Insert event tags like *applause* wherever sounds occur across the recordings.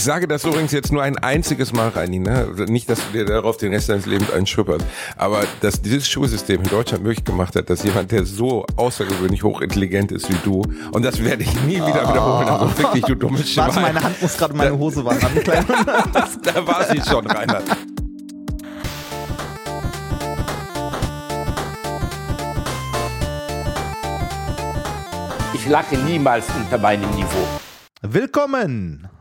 Ich sage das übrigens jetzt nur ein einziges Mal, Reini, ne? Nicht, dass du dir darauf den Rest deines Lebens einschupperst, aber dass dieses Schulsystem in Deutschland möglich gemacht hat, dass jemand, der so außergewöhnlich hochintelligent ist wie du, und das werde ich nie wieder wiederholen, also wirklich, du dummes Schwein. Warte, meine Hand muss gerade meine Hose wandern. *laughs* da war sie schon, Reinhard. Ich lache niemals unter meinem Niveau. Willkommen!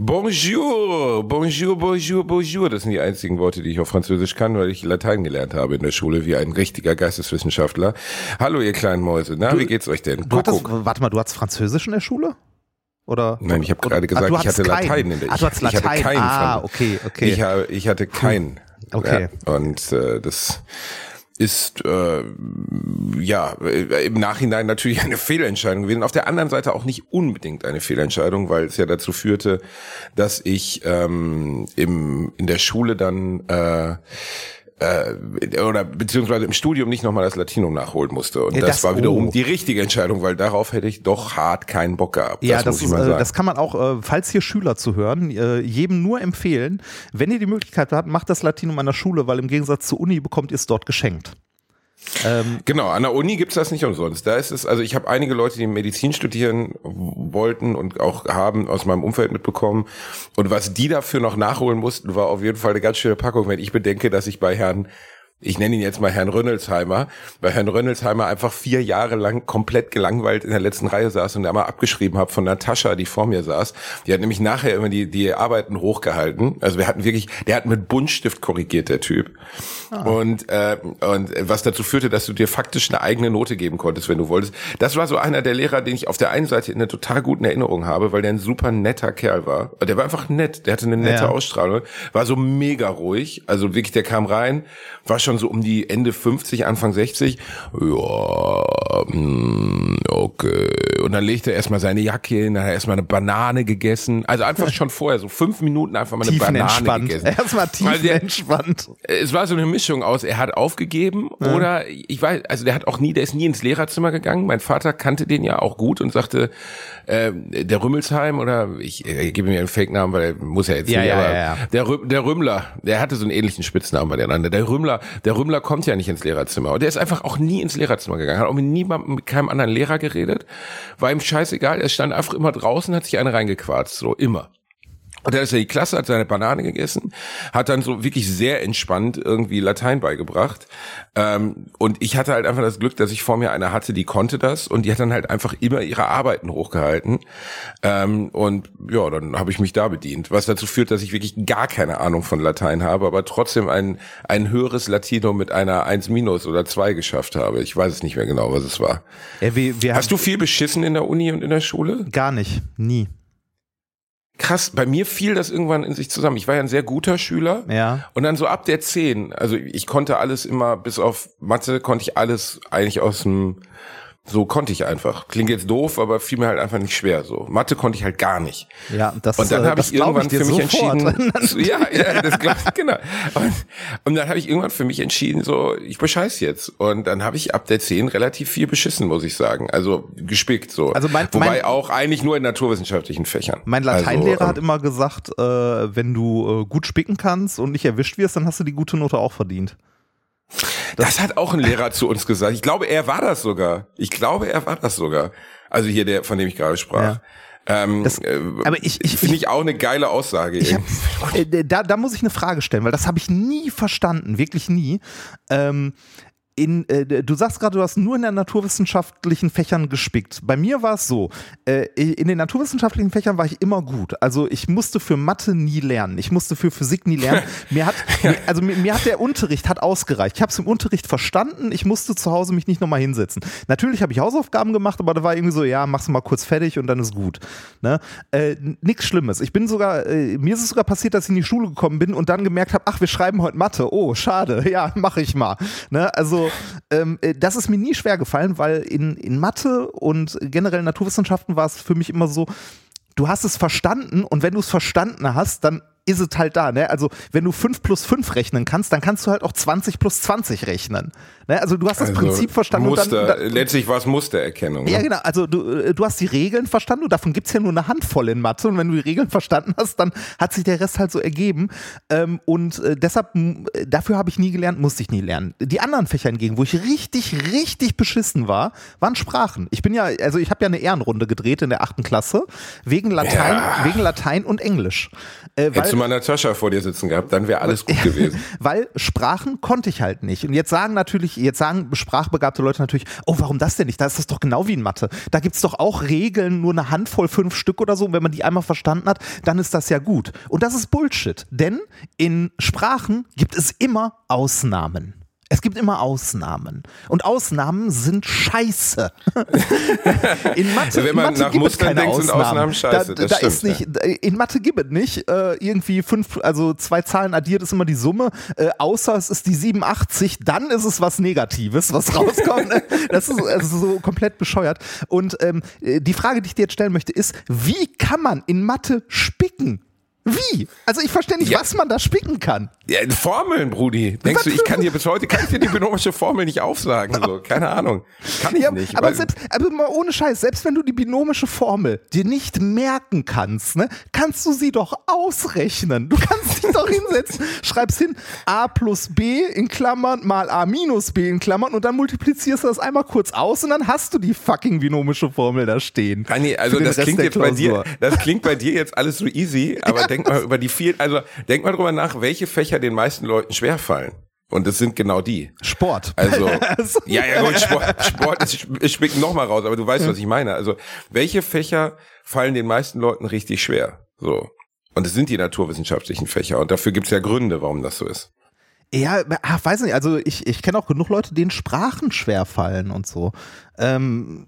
Bonjour, bonjour, bonjour, bonjour. Das sind die einzigen Worte, die ich auf Französisch kann, weil ich Latein gelernt habe in der Schule wie ein richtiger Geisteswissenschaftler. Hallo, ihr kleinen Mäuse. Na, Du- wie geht's euch denn? Hattest, warte mal, du hattest Französisch in der Schule? Oder? Nein, ich habe gerade Ah, gesagt, du ich hatte keinen. Latein in der Ah, du hattest ich, ich hatte Latein. keinen Ah, von- okay, okay. Ich, habe, ich hatte keinen. Okay. Ja, und äh, das ist äh, ja äh, im Nachhinein natürlich *laughs* eine Fehlentscheidung gewesen. Auf der anderen Seite auch nicht unbedingt eine Fehlentscheidung, weil es ja dazu führte, dass ich ähm, im in der Schule dann äh, äh, oder beziehungsweise im Studium nicht nochmal das Latinum nachholen musste. Und Ja, das, das- war wiederum oh. die richtige Entscheidung, weil darauf hätte ich doch hart keinen Bock gehabt. Ja, das, muss ich ist, mal äh, sagen. das kann man auch, äh, falls hier Schüler zu hören, äh, jedem nur empfehlen, wenn ihr die Möglichkeit habt, macht das Latinum an der Schule, weil im Gegensatz zur Uni bekommt ihr es dort geschenkt. Ähm, Genau, an der Uni gibt's das nicht umsonst. Da ist es, also ich habe einige Leute, die Medizin studieren wollten und auch haben aus meinem Umfeld mitbekommen. Und was die dafür noch nachholen mussten, war auf jeden Fall eine ganz schöne Packung, wenn ich bedenke, dass ich bei Herrn ich nenne ihn jetzt mal Herrn Rönnelsheimer, bei Herrn Rönnelsheimer einfach vier Jahre lang komplett gelangweilt in der letzten Reihe saß und da mal abgeschrieben habe von Natascha, die vor mir saß. Die hat nämlich nachher immer die, die Arbeiten hochgehalten. Also wir hatten wirklich, der hat mit Buntstift korrigiert, der Typ. Und, äh, und was dazu führte, dass du dir faktisch eine eigene Note geben konntest, wenn du wolltest. Das war so einer der Lehrer, den ich auf der einen Seite in einer total guten Erinnerung habe, weil der ein super netter Kerl war. Der war einfach nett, der hatte eine nette Ja. Ausstrahlung, war so mega ruhig. Also wirklich, der kam rein, war schon so um die Ende 50, Anfang 60. Ja, mm, okay. Und dann legte er erstmal seine Jacke hin, dann hat er erstmal eine Banane gegessen. Also einfach schon vorher, so fünf Minuten einfach mal eine Banane gegessen. *laughs* Erstmal Weil der- tiefenentspannt. es war so eine Mischung aus, er hat aufgegeben oder ich weiß, also der hat auch nie, der ist nie ins Lehrerzimmer gegangen. Mein Vater kannte den ja auch gut und sagte, äh, der Rümmelsheim oder ich, äh, gebe mir einen Fake-Namen, weil er muss ja jetzt Ja, nicht, ja, aber ja, ja. Der, Rü der Rümmler, der hatte so einen ähnlichen Spitznamen bei der anderen. Der Rümmler, der Rümmler kommt ja nicht ins Lehrerzimmer. Und der ist einfach auch nie ins Lehrerzimmer gegangen, hat auch mit niemandem, mit keinem anderen Lehrer geredet, war ihm scheißegal, er stand einfach immer draußen, hat sich eine reingequarzt, so immer. Und dann ist er in die Klasse, hat seine Banane gegessen, hat dann so wirklich sehr entspannt irgendwie Latein beigebracht. Ähm, und ich hatte halt einfach das Glück, dass ich vor mir eine hatte, die konnte das und die hat dann halt einfach immer ihre Arbeiten hochgehalten. Ähm, und ja, dann habe ich mich da bedient. Was dazu führt, dass ich wirklich gar keine Ahnung von Latein habe, aber trotzdem ein, ein höheres Latino mit einer 1 minus oder 2 geschafft habe. Ich weiß es nicht mehr genau, was es war. Ja, wir, wir Hast du viel beschissen in der Uni und in der Schule? Gar nicht, nie. Krass, bei mir fiel das irgendwann in sich zusammen. Ich war ja ein sehr guter Schüler. Ja. Und dann so ab der 10, also ich konnte alles immer, bis auf Mathe, konnte ich alles eigentlich aus dem, so konnte ich einfach. Klingt jetzt doof, aber fiel mir halt einfach nicht schwer. So Mathe konnte ich halt gar nicht. Ja, das, Und dann äh, habe ich irgendwann dir für mich sofort. entschieden, *laughs* ja, ja, das glaub ich, genau. Und, und dann habe ich irgendwann für mich entschieden, so, ich bescheiß jetzt. Und dann habe ich ab der 10 relativ viel beschissen, muss ich sagen. Also gespickt so. Also mein- Wobei mein- auch eigentlich nur in naturwissenschaftlichen Fächern. Mein Lateinlehrer Also, hat immer gesagt, äh, wenn du äh, gut spicken kannst und nicht erwischt wirst, dann hast du die gute Note auch verdient. Das hat auch ein Lehrer zu uns gesagt. Ich glaube, er war das sogar. Ich glaube, er war das sogar. Also hier der, von dem ich gerade sprach. Ähm, Das- äh, aber ich- ich- finde ich auch eine geile Aussage. Hab, äh, da, da muss ich eine Frage stellen, weil das habe ich nie verstanden, wirklich nie. Ähm, in, äh, du sagst gerade, du hast nur in den naturwissenschaftlichen Fächern gespickt. Bei mir war es so, äh, in den naturwissenschaftlichen Fächern war ich immer gut. Also ich musste für Mathe nie lernen. Ich musste für Physik nie lernen. *laughs* Mir hat, mir, also mir, mir hat der Unterricht hat ausgereicht. Ich habe es im Unterricht verstanden. Ich musste zu Hause mich nicht nochmal hinsetzen. Natürlich habe ich Hausaufgaben gemacht, aber da war irgendwie so, ja, mach's mal kurz fertig und dann ist gut. Ne? Äh, Nichts Schlimmes. Ich bin sogar, äh, mir ist es sogar passiert, dass ich in die Schule gekommen bin und dann gemerkt habe, ach, wir schreiben heute Mathe. Oh, schade. *laughs* Ja, mache ich mal. Ne? Also *laughs* ähm, äh, das ist mir nie schwer gefallen, weil in, in Mathe und generell Naturwissenschaften war es für mich immer so, du hast es verstanden und wenn du es verstanden hast, dann ist es halt da. Ne? Also wenn du 5 plus 5 rechnen kannst, dann kannst du halt auch 20 plus 20 rechnen. Ne? Also du hast das Also Prinzip verstanden. Muster, und dann, dann, letztlich war es Mustererkennung. Ne? ja, genau. Also du, äh, du hast die Regeln verstanden und davon gibt's ja nur eine Handvoll in Mathe. Und wenn du die Regeln verstanden hast, dann hat sich der Rest halt so ergeben. Ähm, und äh, deshalb, m, dafür habe ich nie gelernt, musste ich nie lernen. Die anderen Fächer hingegen, wo ich richtig, richtig beschissen war, waren Sprachen. Ich bin ja, also ich habe ja eine Ehrenrunde gedreht in der achten Klasse, wegen Latein, Ja. wegen Latein und Englisch. Äh, du mal Natascha vor dir sitzen gehabt, dann wäre alles gut gewesen. *laughs* weil Sprachen konnte ich halt nicht. Und jetzt sagen natürlich, jetzt sagen sprachbegabte Leute natürlich, oh, warum das denn nicht? Da ist das doch genau wie in Mathe. Da gibt's doch auch Regeln, nur eine Handvoll, fünf Stück oder so. Und wenn man die einmal verstanden hat, dann ist das ja gut. Und das ist Bullshit. Denn in Sprachen gibt es immer Ausnahmen. Es gibt immer Ausnahmen. Und Ausnahmen sind scheiße. *laughs* In Mathe, Wenn man Mathe nach gibt es Mustern keine denkt, Ausnahmen. Ausnahmen scheiße. Da, da stimmt, ist nicht, in Mathe gibt es nicht. Äh, irgendwie fünf, also zwei Zahlen addiert ist immer die Summe. Äh, außer es ist die 87, dann ist es was Negatives, was *laughs* rauskommt. das ist also so komplett bescheuert. Und ähm, äh, die Frage, die ich dir jetzt stellen möchte, ist, wie kann man in Mathe spicken? Wie? Also ich verstehe nicht, Ja. was man da spicken kann. Ja, Formeln, Brudi. Denkst du, ich kann dir bis heute, kann ich dir die binomische Formel nicht aufsagen? So, keine Ahnung. Kann ich Ja, nicht. aber selbst, aber mal ohne Scheiß, selbst wenn du die binomische Formel dir nicht merken kannst, ne, kannst du sie doch ausrechnen. Du kannst dich doch hinsetzen, *laughs* schreibst hin a plus b in Klammern mal a minus b in Klammern und dann multiplizierst du das einmal kurz aus und dann hast du die fucking binomische Formel da stehen. Dani, also das Rest klingt jetzt bei dir, das klingt bei dir jetzt alles so easy, aber denk mal über die vielen, also denk mal drüber nach, welche Fächer den meisten Leuten schwerfallen. Und das sind genau die. Sport. Also, *laughs* ja, ja, gut, Sport, *laughs* Sport ist, ich spick noch mal raus, aber du weißt, was ich meine. Also, welche Fächer fallen den meisten Leuten richtig schwer? So. Und es sind die naturwissenschaftlichen Fächer. Und dafür gibt's ja Gründe, warum das so ist. Ja, ach, weiß nicht, also ich, ich kenne auch genug Leute, denen Sprachen schwerfallen und so. Ähm,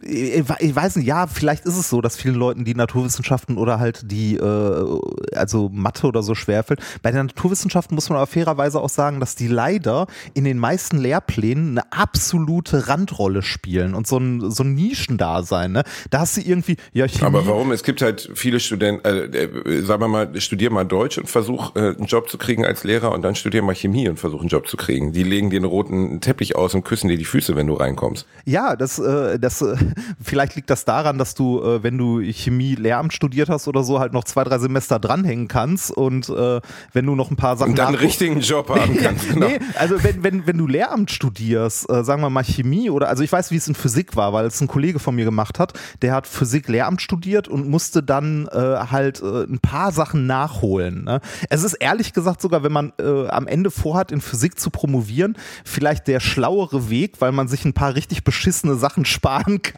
ich weiß nicht, ja, vielleicht ist es so, dass vielen Leuten die Naturwissenschaften oder halt die, äh, also Mathe oder so schwerfällt. Bei den Naturwissenschaften muss man aber fairerweise auch sagen, dass die leider in den meisten Lehrplänen eine absolute Randrolle spielen und so ein, so ein Nischendasein. Ne? Da hast du irgendwie, ja, Chemie, Aber warum? Es gibt halt viele Studenten, äh, äh, sagen wir mal, studier mal Deutsch und versuch äh, einen Job zu kriegen als Lehrer und dann studier mal Chemie und versuch einen Job zu kriegen. Die legen dir einen roten Teppich aus und küssen dir die Füße, wenn du reinkommst. Ja, das, äh, das, äh, *laughs* vielleicht liegt das daran, dass du, äh, wenn du Chemie Lehramt studiert hast oder so, halt noch zwei, drei Semester dranhängen kannst und äh, wenn du noch ein paar Sachen Und dann einen richtigen Job *laughs* haben kannst. Genau. Nee, also wenn, wenn, wenn du Lehramt studierst, äh, sagen wir mal Chemie oder, also ich weiß, wie es in Physik war, weil es ein Kollege von mir gemacht hat, der hat Physik Lehramt studiert und musste dann äh, halt äh, ein paar Sachen nachholen. Ne? Es ist ehrlich gesagt sogar, wenn man äh, am Ende vorhat, in Physik zu promovieren, vielleicht der schlauere Weg, weil man sich ein paar richtig beschissene Sachen *laughs* sparen kann.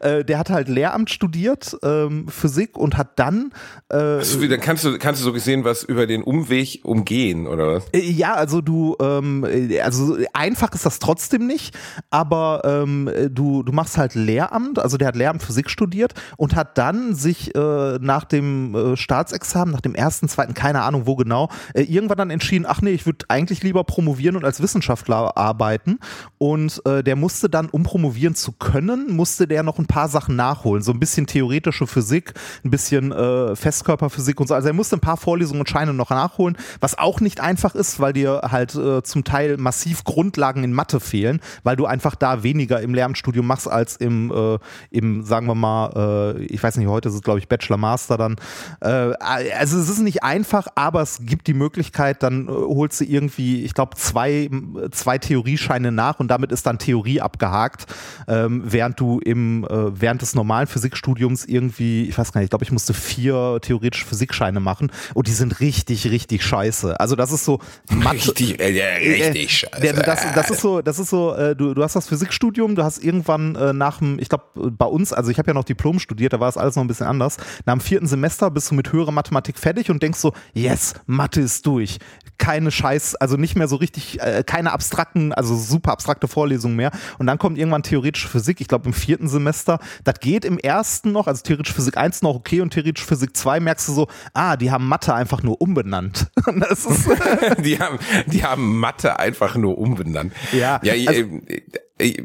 Äh, der hat halt Lehramt studiert, ähm, Physik und hat dann äh, So wie, dann kannst du, kannst du so gesehen was über den Umweg umgehen, oder was? Äh, Ja, also du, ähm, äh, also einfach ist das trotzdem nicht, aber ähm, äh, du, du machst halt Lehramt, also der hat Lehramt Physik studiert und hat dann sich äh, nach dem Staatsexamen, nach dem ersten, zweiten, keine Ahnung wo genau, irgendwann dann entschieden, ach nee, ich würde eigentlich lieber promovieren und als Wissenschaftler arbeiten und der musste dann, um promovieren zu können, musste der noch ein paar Sachen nachholen, so ein bisschen theoretische Physik, ein bisschen äh, Festkörperphysik und so, also er musste ein paar Vorlesungen und Scheine noch nachholen, was auch nicht einfach ist, weil dir halt äh, zum Teil massiv Grundlagen in Mathe fehlen, weil du einfach da weniger im Lehramtsstudium machst als im, äh, im sagen wir mal, äh, ich weiß nicht, heute ist es glaube ich Bachelor Master dann. Äh, also es ist nicht einfach, aber es gibt die Möglichkeit, dann äh, holst du irgendwie, ich glaube, zwei, zwei Theoriescheine nach und damit ist dann Theorie abgehakt, ähm, während du im, äh, während des normalen Physikstudiums irgendwie, ich weiß gar nicht, ich glaube, ich musste vier theoretische Physikscheine machen und die sind richtig, richtig scheiße. Also das ist so Mathe. Richtig, äh, ja, richtig scheiße. Der, das, das ist so, das ist so, äh, du, du hast das Physikstudium, du hast irgendwann äh, nach dem, ich glaube, bei uns, also ich habe ja noch Diplom studiert, da war es alles noch ein bisschen anders. Nach dem vierten Semester bist du mit höherer Mathematik fertig und denkst so, yes, Mathe ist durch. Keine Scheiß, also nicht mehr so richtig, äh, keine abstrakten, also super abstrakte Vorlesungen mehr. Und dann kommt irgendwann theoretische Physik, ich glaube im vierten Semester. Das geht im ersten noch, also theoretisch Physik 1 noch okay und theoretisch Physik 2 merkst du so, ah, die haben Mathe einfach nur umbenannt. *laughs* *laughs* Die haben, die haben Mathe einfach nur umbenannt. Ja, ja also- äh,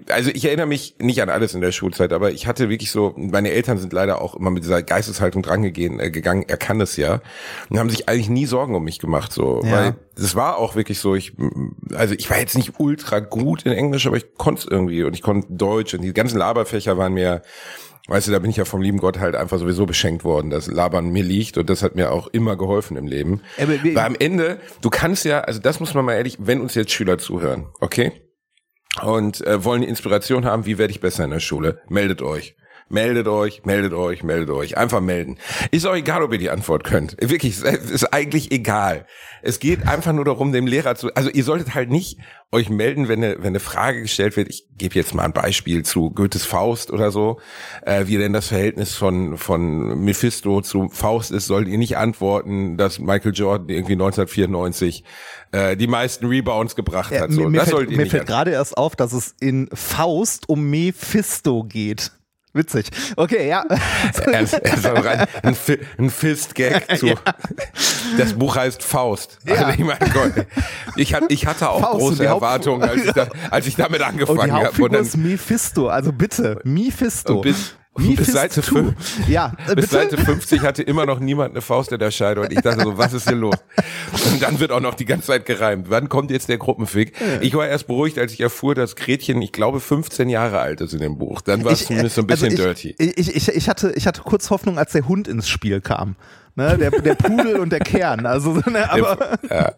also ich erinnere mich nicht an alles in der Schulzeit, aber ich hatte wirklich so, meine Eltern sind leider auch immer mit dieser Geisteshaltung dran gegangen, äh, gegangen er kann es ja, und haben sich eigentlich nie Sorgen um mich gemacht, so, Ja. weil es war auch wirklich so, ich, also ich war jetzt nicht ultra gut in Englisch, aber ich konnte es irgendwie und ich konnte Deutsch und die ganzen Laberfächer waren mir, weißt du, da bin ich ja vom lieben Gott halt einfach sowieso beschenkt worden, dass Labern mir liegt und das hat mir auch immer geholfen im Leben. Aber Weil am Ende, du kannst ja, also das muss man mal ehrlich, wenn uns jetzt Schüler zuhören, okay? Und äh, wollen Inspiration haben, wie werde ich besser in der Schule? Meldet euch. Meldet euch, meldet euch, meldet euch. Einfach melden. Ist auch egal, ob ihr die Antwort könnt. Wirklich, es ist eigentlich egal. Es geht einfach nur darum, dem Lehrer zu, also ihr solltet halt nicht euch melden, wenn eine, wenn eine Frage gestellt wird. Ich gebe jetzt mal ein Beispiel zu Goethes Faust oder so, äh, wie denn das Verhältnis von, von Mephisto zu Faust ist, solltet ihr nicht antworten, dass Michael Jordan irgendwie 1994 äh, die meisten Rebounds gebracht Ja, hat. So, mir mir das fällt, mir fällt gerade erst auf, dass es in Faust um Mephisto geht. Witzig. Okay, ja. *laughs* Er er auch rein, ein, ein Fist-Gag *laughs* zu. Das Buch heißt Faust. Also Ja. ich meine, Gott, ich, ich hatte auch Faust und große die Erwartungen, als ich, da, als ich damit Und angefangen die habe. Hauptfigur Und dann ist Mephisto. Also bitte, Mephisto. Und bis- und bis Seite fünf- Ja, äh, bis. Seite 50 hatte immer noch niemand eine Faust in der Scheide und ich dachte so, was ist hier los? Und dann wird auch noch die ganze Zeit gereimt. Wann kommt jetzt der Gruppenfick? Ich war erst beruhigt, als ich erfuhr, dass Gretchen, ich glaube, 15 Jahre alt ist in dem Buch. Dann war es zumindest so ein bisschen also dirty. ich, Ich, ich, ich, hatte, ich hatte kurz Hoffnung, als der Hund ins Spiel kam. Ne, der, der Pudel und der Kern. Also, so, ne, aber ja.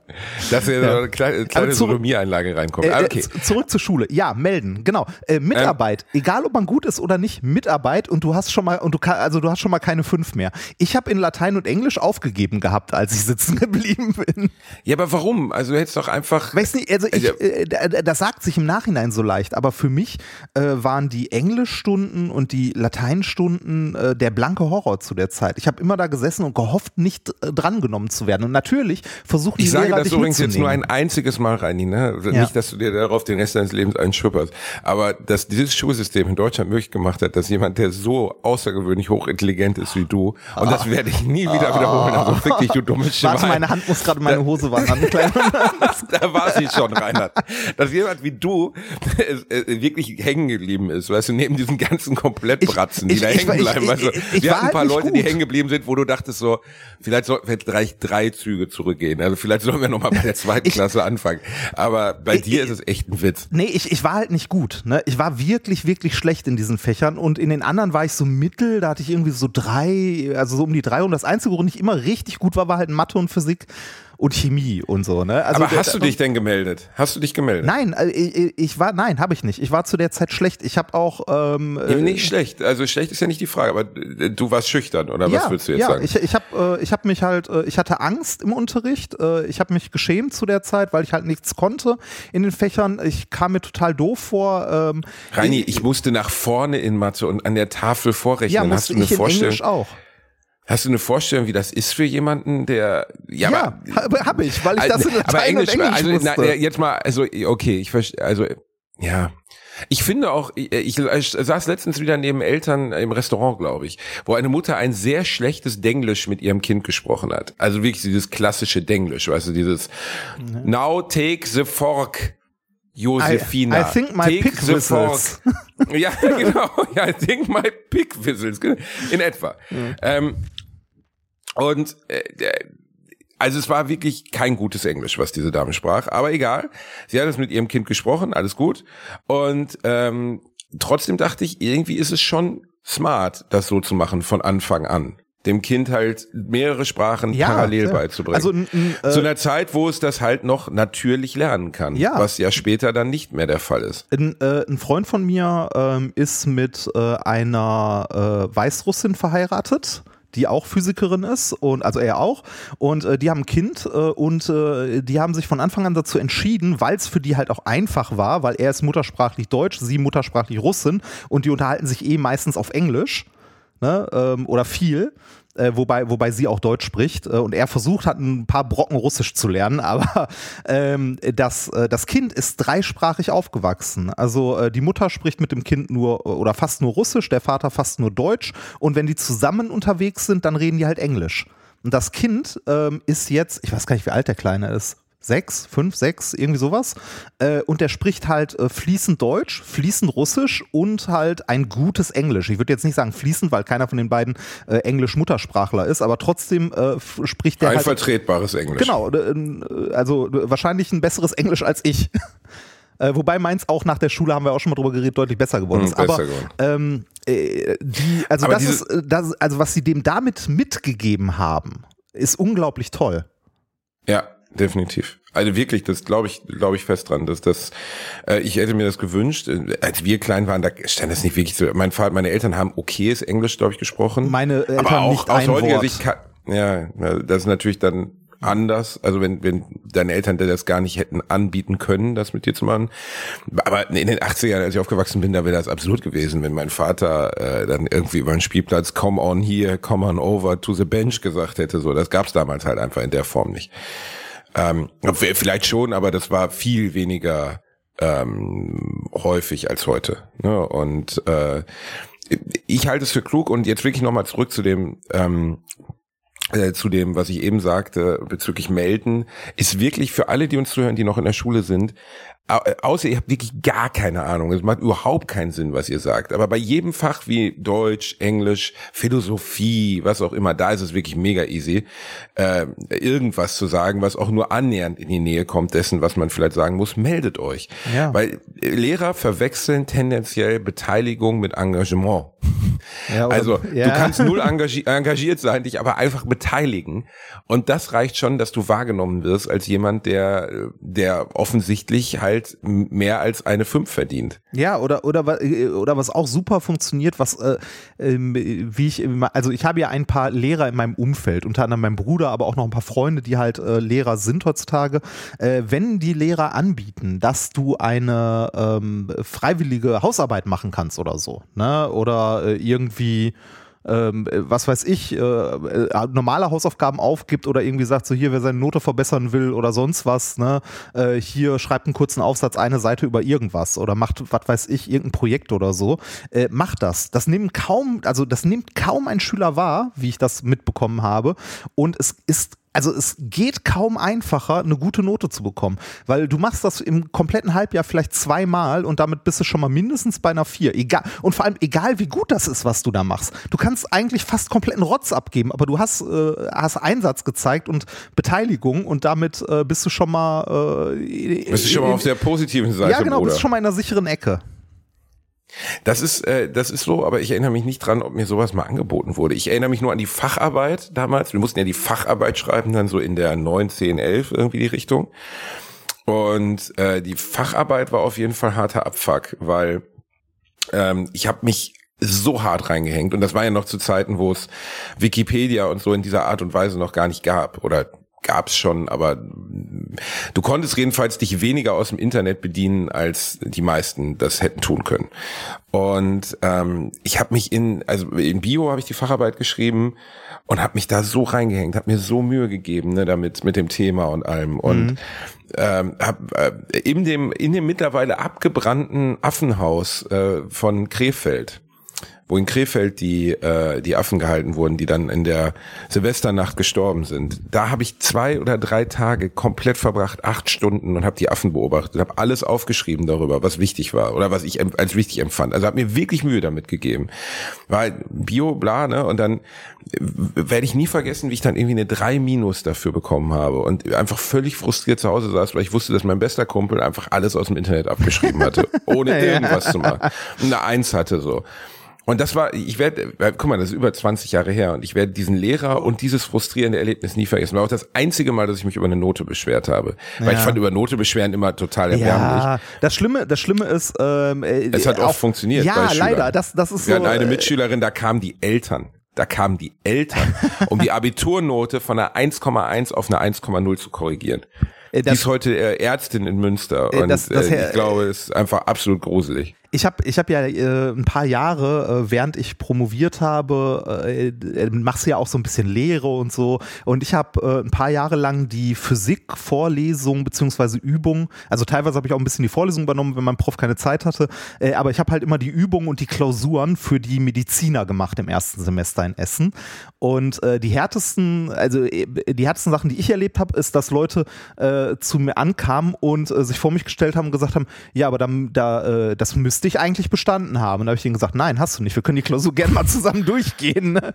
Dass er so eine kleine, kleine Sodomie-Einlage reinkommt. Äh, Ah, äh, okay. z- Zurück zur Schule. Ja, melden. Genau. Äh, Mitarbeit. Egal, ob man gut ist oder nicht. Mitarbeit und du hast schon mal und du kann, also du hast schon mal keine fünf mehr. Ich habe in Latein und Englisch aufgegeben gehabt, als ich sitzen *laughs* geblieben bin. Ja, aber warum? Also du hättest doch einfach. Weiß nicht, also ich, Ja. äh, das sagt sich im Nachhinein so leicht, aber für mich äh, waren die Englischstunden und die Lateinstunden äh, der blanke Horror zu der Zeit. Ich habe immer da gesessen und gehofft, nicht äh, drangenommen zu werden. Und natürlich versuchen die Ich sage Lehrer das übrigens jetzt nur ein einziges Mal, Reini, ne? Ja. Nicht, dass du dir darauf den Rest deines Lebens einen. Aber dass dieses Schulsystem in Deutschland möglich gemacht hat, dass jemand, der so außergewöhnlich hochintelligent ist wie du, und das werde ich nie wieder wiederholen, also fick dich, du dummes *laughs* Schwein. Warte, meine Hand muss gerade in meine Hose wandern. *laughs* Da war sie schon, Reinhard. Dass jemand wie du äh, äh, wirklich hängen geblieben ist, weißt du, neben diesen ganzen Komplettbratzen, die Ich- da ich- hängen ich- bleiben. ich- weißt du. ich- ich Wir hatten ein halt paar nicht Leute, die gut. hängen geblieben sind, wo du dachtest so, vielleicht sollten wir vielleicht drei Züge zurückgehen. Also vielleicht sollen wir nochmal bei der zweiten Ich- Klasse anfangen. Aber bei Ich- dir ist es echt ein Witz. Nee, ich, ich war halt nicht gut. Ne? Ich war wirklich, wirklich schlecht in diesen Fächern und in den anderen war ich so mittel, da hatte ich irgendwie so drei, also so um die drei und das Einzige, worin ich immer richtig gut war, war halt Mathe und Physik und Chemie und so. Ne? Also Aber hast du dich denn gemeldet? Hast du dich gemeldet? Nein, äh, ich, ich war, nein, habe ich nicht. Ich war zu der Zeit schlecht. Ich habe auch, ähm, Ja, äh, nicht schlecht. Also schlecht ist ja nicht die Frage, aber äh, du warst schüchtern, oder was willst du jetzt ja, sagen? ich, ich habe äh, ich hab mich halt, äh, ich hatte Angst im Unterricht, äh, ich habe mich geschämt zu der Zeit, weil ich halt nichts konnte in den Fächern. Ich kam mir total doof vor. Ähm, Reini, ich musste nach vorne in Mathe und an der Tafel vorrechnen. ja, Hast du eine ich in Vorstellung? Englisch auch. Hast du eine Vorstellung, wie das ist für jemanden, der ja, Ja, habe hab ich, weil ich das in Latein aber Englisch, Englisch also wusste. na, jetzt mal, also okay, ich verstehe, also ja. Ich finde auch, ich, ich, ich saß letztens wieder neben Eltern im Restaurant, glaube ich, wo eine Mutter ein sehr schlechtes Denglisch mit ihrem Kind gesprochen hat. Also wirklich dieses klassische Denglisch, weißt du, dieses Now take the fork, Josefina. I- I think my take the whistles. *laughs* ja, genau. Ja, I think my pig whistles. In etwa. Ähm, und äh, also es war wirklich kein gutes Englisch, was diese Dame sprach, aber egal. Sie hat es mit ihrem Kind gesprochen, alles gut. Und ähm, trotzdem dachte ich, irgendwie ist es schon smart, das so zu machen von Anfang an. Dem Kind halt mehrere Sprachen Ja, parallel klar. beizubringen. Also, äh, Zu einer Zeit, wo es das halt noch natürlich lernen kann. Ja. Was ja später dann nicht mehr der Fall ist. Ein, äh, ein Freund von mir ähm, ist mit äh, einer äh, Weißrussin verheiratet die auch Physikerin ist und also er auch und äh, die haben ein Kind äh, und äh, die haben sich von Anfang an dazu entschieden, weil es für die halt auch einfach war, weil er ist muttersprachlich Deutsch, sie muttersprachlich Russin und die unterhalten sich eh meistens auf Englisch ne, ähm, oder viel. Äh, wobei, wobei sie auch Deutsch spricht äh, und er versucht hat, ein paar Brocken Russisch zu lernen, *laughs* aber ähm, das, äh, das Kind ist dreisprachig aufgewachsen. Also äh, die Mutter spricht mit dem Kind nur oder fast nur Russisch, der Vater fast nur Deutsch und wenn die zusammen unterwegs sind, dann reden die halt Englisch. Und das Kind ähm, ist jetzt, ich weiß gar nicht, wie alt der Kleine ist, sechs, fünf, sechs, irgendwie sowas. Äh, und der spricht halt äh, fließend Deutsch, fließend Russisch und halt ein gutes Englisch. Ich würde jetzt nicht sagen fließend, weil keiner von den beiden äh, Englisch-Muttersprachler ist, aber trotzdem äh, spricht der Ein halt. vertretbares Englisch. Genau, äh, also wahrscheinlich ein besseres Englisch als ich. *laughs* Äh, wobei meins auch nach der Schule, haben wir auch schon mal drüber geredet, deutlich besser geworden Hm, ist. besser Aber geworden. ähm, äh, die, also Aber das ist, das, also was sie dem damit mitgegeben haben, ist unglaublich toll. Ja, definitiv. Also wirklich, das glaube ich, glaube ich fest dran, dass das, äh, ich hätte mir das gewünsscht. Äh, Als wir klein waren, da stand das nicht wirklich so. Mein Vater, meine Eltern haben okayes Englisch, glaube ich, gesprochen. Meine Eltern aber auch nicht aus ein heutiger Wort. Sicht kann, ja, das ist natürlich dann anders. Also wenn, wenn deine Eltern dir das gar nicht hätten anbieten können, das mit dir zu machen. Aber in den 80ern, als ich aufgewachsen bin, da wäre das absurd gewesen, wenn mein Vater äh, dann irgendwie über den Spielplatz come on here, come on over to the bench gesagt hätte. So, das gab's damals halt einfach in der Form nicht. Ähm, vielleicht schon, aber das war viel weniger ähm, häufig als heute. Ne? Und äh, ich halte es für klug und jetzt wirklich nochmal zurück zu dem ähm, äh, zu dem, was ich eben sagte bezüglich Melden, ist wirklich für alle, die uns zuhören, die noch in der Schule sind, außer ihr habt wirklich gar keine Ahnung, es macht überhaupt keinen Sinn, was ihr sagt, aber bei jedem Fach wie Deutsch, Englisch, Philosophie, was auch immer, da ist es wirklich mega easy, äh, irgendwas zu sagen, was auch nur annähernd in die Nähe kommt dessen, was man vielleicht sagen muss, meldet euch. Ja. Weil äh, Lehrer verwechseln tendenziell Beteiligung mit Engagement. *laughs* Ja, oder- Also *laughs* ja. du kannst null engagiert, engagiert sein, dich aber einfach beteiligen. Und das reicht schon, dass du wahrgenommen wirst als jemand, der, der offensichtlich halt mehr als eine Fünf verdient. Ja, oder, oder, äh, oder was auch super funktioniert, was, äh, ähm, wie ich also ich habe ja ein paar Lehrer in meinem Umfeld, unter anderem mein Bruder, aber auch noch ein paar Freunde, die halt äh, Lehrer sind heutzutage. Äh, wenn die Lehrer anbieten, dass du eine ähm, freiwillige Hausarbeit machen kannst oder so, ne, oder äh, irgendwie ähm, äh, was weiß ich, äh, äh, normale Hausaufgaben aufgibt oder irgendwie sagt, so hier, wer seine Note verbessern will oder sonst was, ne, äh, hier schreibt einen kurzen Aufsatz, eine Seite über irgendwas oder macht, was weiß ich, irgendein Projekt oder so, äh, macht das. Das nimmt kaum, also das nimmt kaum ein Schüler wahr, wie ich das mitbekommen habe. Und es ist also es geht kaum einfacher, eine gute Note zu bekommen, weil du machst das im kompletten Halbjahr vielleicht zweimal und damit bist du schon mal mindestens bei einer 4. Egal, und vor allem egal, wie gut das ist, was du da machst. Du kannst eigentlich fast kompletten Rotz abgeben, aber du hast, äh, hast Einsatz gezeigt und Beteiligung und damit äh, bist du schon mal äh, Das ist schon mal auf der positiven Seite, Ja, genau, bist schon mal in einer sicheren Ecke. Das ist, äh, das ist so, aber ich erinnere mich nicht dran, ob mir sowas mal angeboten wurde. Ich erinnere mich nur an die Facharbeit damals. Wir mussten ja die Facharbeit schreiben, dann so in der 9, 10, 11 irgendwie die Richtung. Und äh, die Facharbeit war auf jeden Fall harter Abfuck, weil ähm, ich habe mich so hart reingehängt und das war ja noch zu Zeiten, wo es Wikipedia und so in dieser Art und Weise noch gar nicht gab oder gab's schon, aber du konntest jedenfalls dich weniger aus dem Internet bedienen, als die meisten das hätten tun können. Und ähm, ich habe mich in, also in Bio habe ich die Facharbeit geschrieben und habe mich da so reingehängt, habe mir so Mühe gegeben, ne, damit mit dem Thema und allem und ähm, hab, äh, in dem in dem mittlerweile abgebrannten Affenhaus äh, von Krefeld wo in Krefeld die, äh, die Affen gehalten wurden, die dann in der Silvesternacht gestorben sind. Da habe ich zwei oder drei Tage komplett verbracht, acht Stunden und habe die Affen beobachtet, habe alles aufgeschrieben darüber, was wichtig war oder was ich als wichtig empfand. Also habe mir wirklich Mühe damit gegeben. Weil Bio, bla, ne? Und dann äh, werde ich nie vergessen, wie ich dann irgendwie eine 3 Minus dafür bekommen habe und einfach völlig frustriert zu Hause saß, weil ich wusste, dass mein bester Kumpel einfach alles aus dem Internet abgeschrieben hatte, *laughs* ohne irgendwas zu machen. Und eine Eins hatte so. Und das war, ich werde, äh, guck mal, das ist über 20 Jahre her und ich werde diesen Lehrer und dieses frustrierende Erlebnis nie vergessen. War auch das einzige Mal, dass ich mich über eine Note beschwert habe. Weil ich Ja. fand über Note beschweren immer total erbärmlich. Ja, das Schlimme, das Schlimme ist, ähm, äh, Es hat auch- oft funktioniert Ja, leider. Das, das ist Wir so. hatten eine äh, Mitschülerin, da kamen die Eltern. Da kamen die Eltern, um die *laughs* Abiturnote von einer 1,1 auf eine 1,0 zu korrigieren. Äh, Die das- ist heute Ärztin in Münster und das- das ich glaube, es ist einfach absolut gruselig. Ich habe ich hab ja äh, ein paar Jahre, äh, während ich promoviert habe, äh, äh machst du ja auch so ein bisschen Lehre und so. Und ich habe äh, ein paar Jahre lang die Physik-Vorlesung beziehungsweise Übung, also teilweise habe ich auch ein bisschen die Vorlesung übernommen, wenn mein Prof keine Zeit hatte, äh, aber ich habe halt immer die Übung und die Klausuren für die Mediziner gemacht im ersten Semester in Essen. Und äh, die härtesten, also äh, die härtesten Sachen, die ich erlebt habe, ist, dass Leute äh, zu mir ankamen und äh, sich vor mich gestellt haben und gesagt haben, ja, aber dann, da, äh, das müsste ich eigentlich bestanden haben. Und da habe ich ihnen gesagt, nein, hast du nicht. Wir können die Klausur gerne mal zusammen *laughs* durchgehen. Ne?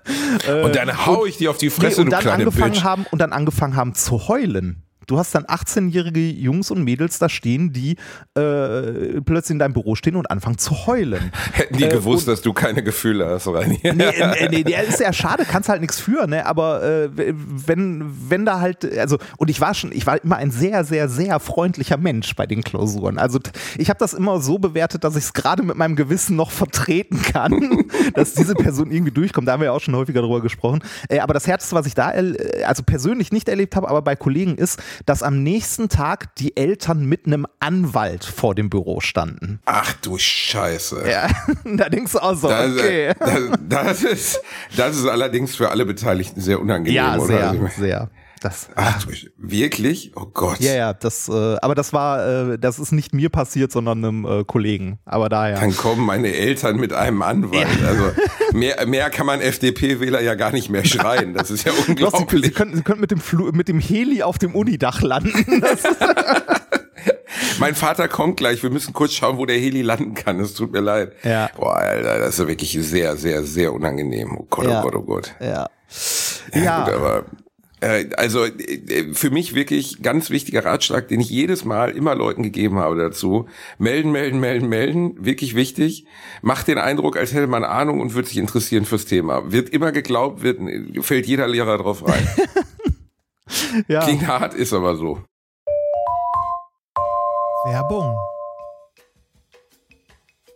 und dann hau ich dir auf die Fresse, nee, und du dann kleine angefangen Bitch. haben und dann angefangen haben zu heulen. Du hast dann 18-jährige Jungs und Mädels da stehen, die äh, plötzlich in deinem Büro stehen und anfangen zu heulen. *laughs* Hätten die Äh, gewusst, dass du keine Gefühle hast, Reini. Nee, *laughs* äh, nee, nee, ist ja schade, kannst halt nichts für, ne? Aber äh, wenn, wenn da halt, also, und ich war schon, ich war immer ein sehr, sehr, sehr freundlicher Mensch bei den Klausuren. Also ich habe das immer so bewertet, dass ich es gerade mit meinem Gewissen noch vertreten kann, *laughs* dass diese Person irgendwie durchkommt. Da haben wir ja auch schon häufiger drüber gesprochen. Äh, aber das Härteste, was ich da, äh, also persönlich nicht erlebt habe, aber bei Kollegen ist, dass am nächsten Tag die Eltern mit einem Anwalt vor dem Büro standen. Ach du Scheiße. Ja, *laughs* da denkst du auch so, Das, okay. das, das, ist, das ist allerdings für alle Beteiligten sehr unangenehm, Ja, oder? sehr, Also, sehr. Das, Ach wirklich? Oh Gott. Ja, ja, das, äh, aber das war, äh, das ist nicht mir passiert, sondern einem äh, Kollegen. Aber daher. Dann kommen meine Eltern mit einem Anwalt. Also *laughs* mehr, mehr kann man FDP-Wähler ja gar nicht mehr schreien. Das ist ja die- Sie unglaublich. könnten, Sie könnten mit dem Flu mit dem Heli auf dem Unidach landen. *laughs* *laughs* Mein Vater kommt gleich. Wir müssen kurz schauen, wo der Heli landen kann. Es tut mir leid. Ja. Boah, Alter, das ist ja wirklich sehr, sehr, sehr unangenehm. Oh Gott, Ja. oh Gott, oh Gott. ja. Ja, Ja. gut, aber also äh, für mich wirklich ganz wichtiger Ratschlag, den ich jedes Mal immer Leuten gegeben habe dazu. Melden, melden, melden, melden. Wirklich wichtig. Macht den Eindruck, als hätte man Ahnung und würde sich interessieren fürs Thema. Wird immer geglaubt, wird, fällt jeder Lehrer drauf rein. *laughs* ja. Klingt hart, ist aber so. Werbung.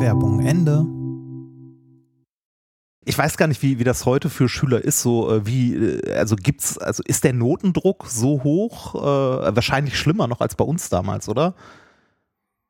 Werbung Ende. Ich weiß gar nicht, wie, wie das heute für Schüler ist. So äh, wie, äh, also gibt's, also ist der Notendruck so hoch? Äh, wahrscheinlich schlimmer noch als bei uns damals, oder?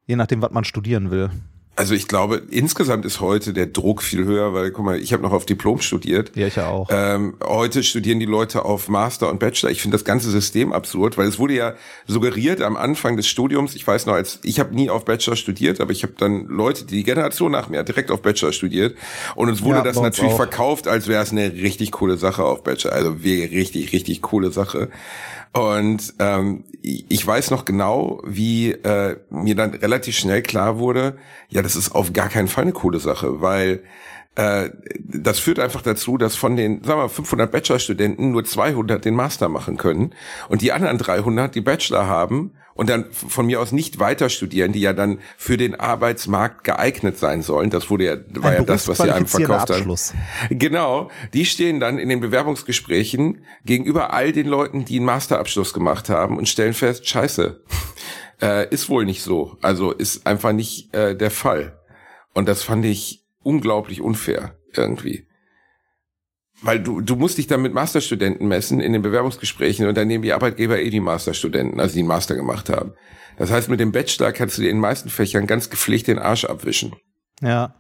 Je nachdem, was man studieren will. Also ich glaube, insgesamt ist heute der Druck viel höher, weil guck mal, ich habe noch auf Diplom studiert. Ja, ich ja auch. Ähm, heute studieren die Leute auf Master und Bachelor. Ich finde das ganze System absurd, weil es wurde ja suggeriert am Anfang des Studiums. Ich weiß noch, als ich habe nie auf Bachelor studiert, aber ich habe dann Leute, die Generation nach mir hat direkt auf Bachelor studiert und uns wurde Ja, das natürlich auch. verkauft, als wäre es eine richtig coole Sache auf Bachelor. Also wie richtig, richtig coole Sache. Und ähm, ich weiß noch genau, wie äh, mir dann relativ schnell klar wurde, ja, das ist auf gar keinen Fall eine coole Sache, weil äh, das führt einfach dazu, dass von den, sagen wir mal, 500 Bachelorstudenten nur 200 den Master machen können und die anderen 300 die Bachelor haben und dann von mir aus nicht weiter studieren, die ja dann für den Arbeitsmarkt geeignet sein sollen. Das wurde ja, war ja das, was sie einem verkauft haben. Genau, die stehen dann in den Bewerbungsgesprächen gegenüber all den Leuten, die einen Masterabschluss gemacht haben und stellen fest, scheiße, *laughs* äh, ist wohl nicht so. Also ist einfach nicht äh, der Fall. Und das fand ich unglaublich unfair irgendwie. Weil du, du musst dich dann mit Masterstudenten messen in den Bewerbungsgesprächen und dann nehmen die Arbeitgeber eh die Masterstudenten, also die einen Master gemacht haben. Das heißt, mit dem Bachelor kannst du dir in den meisten Fächern ganz gepflegt den Arsch abwischen. Ja.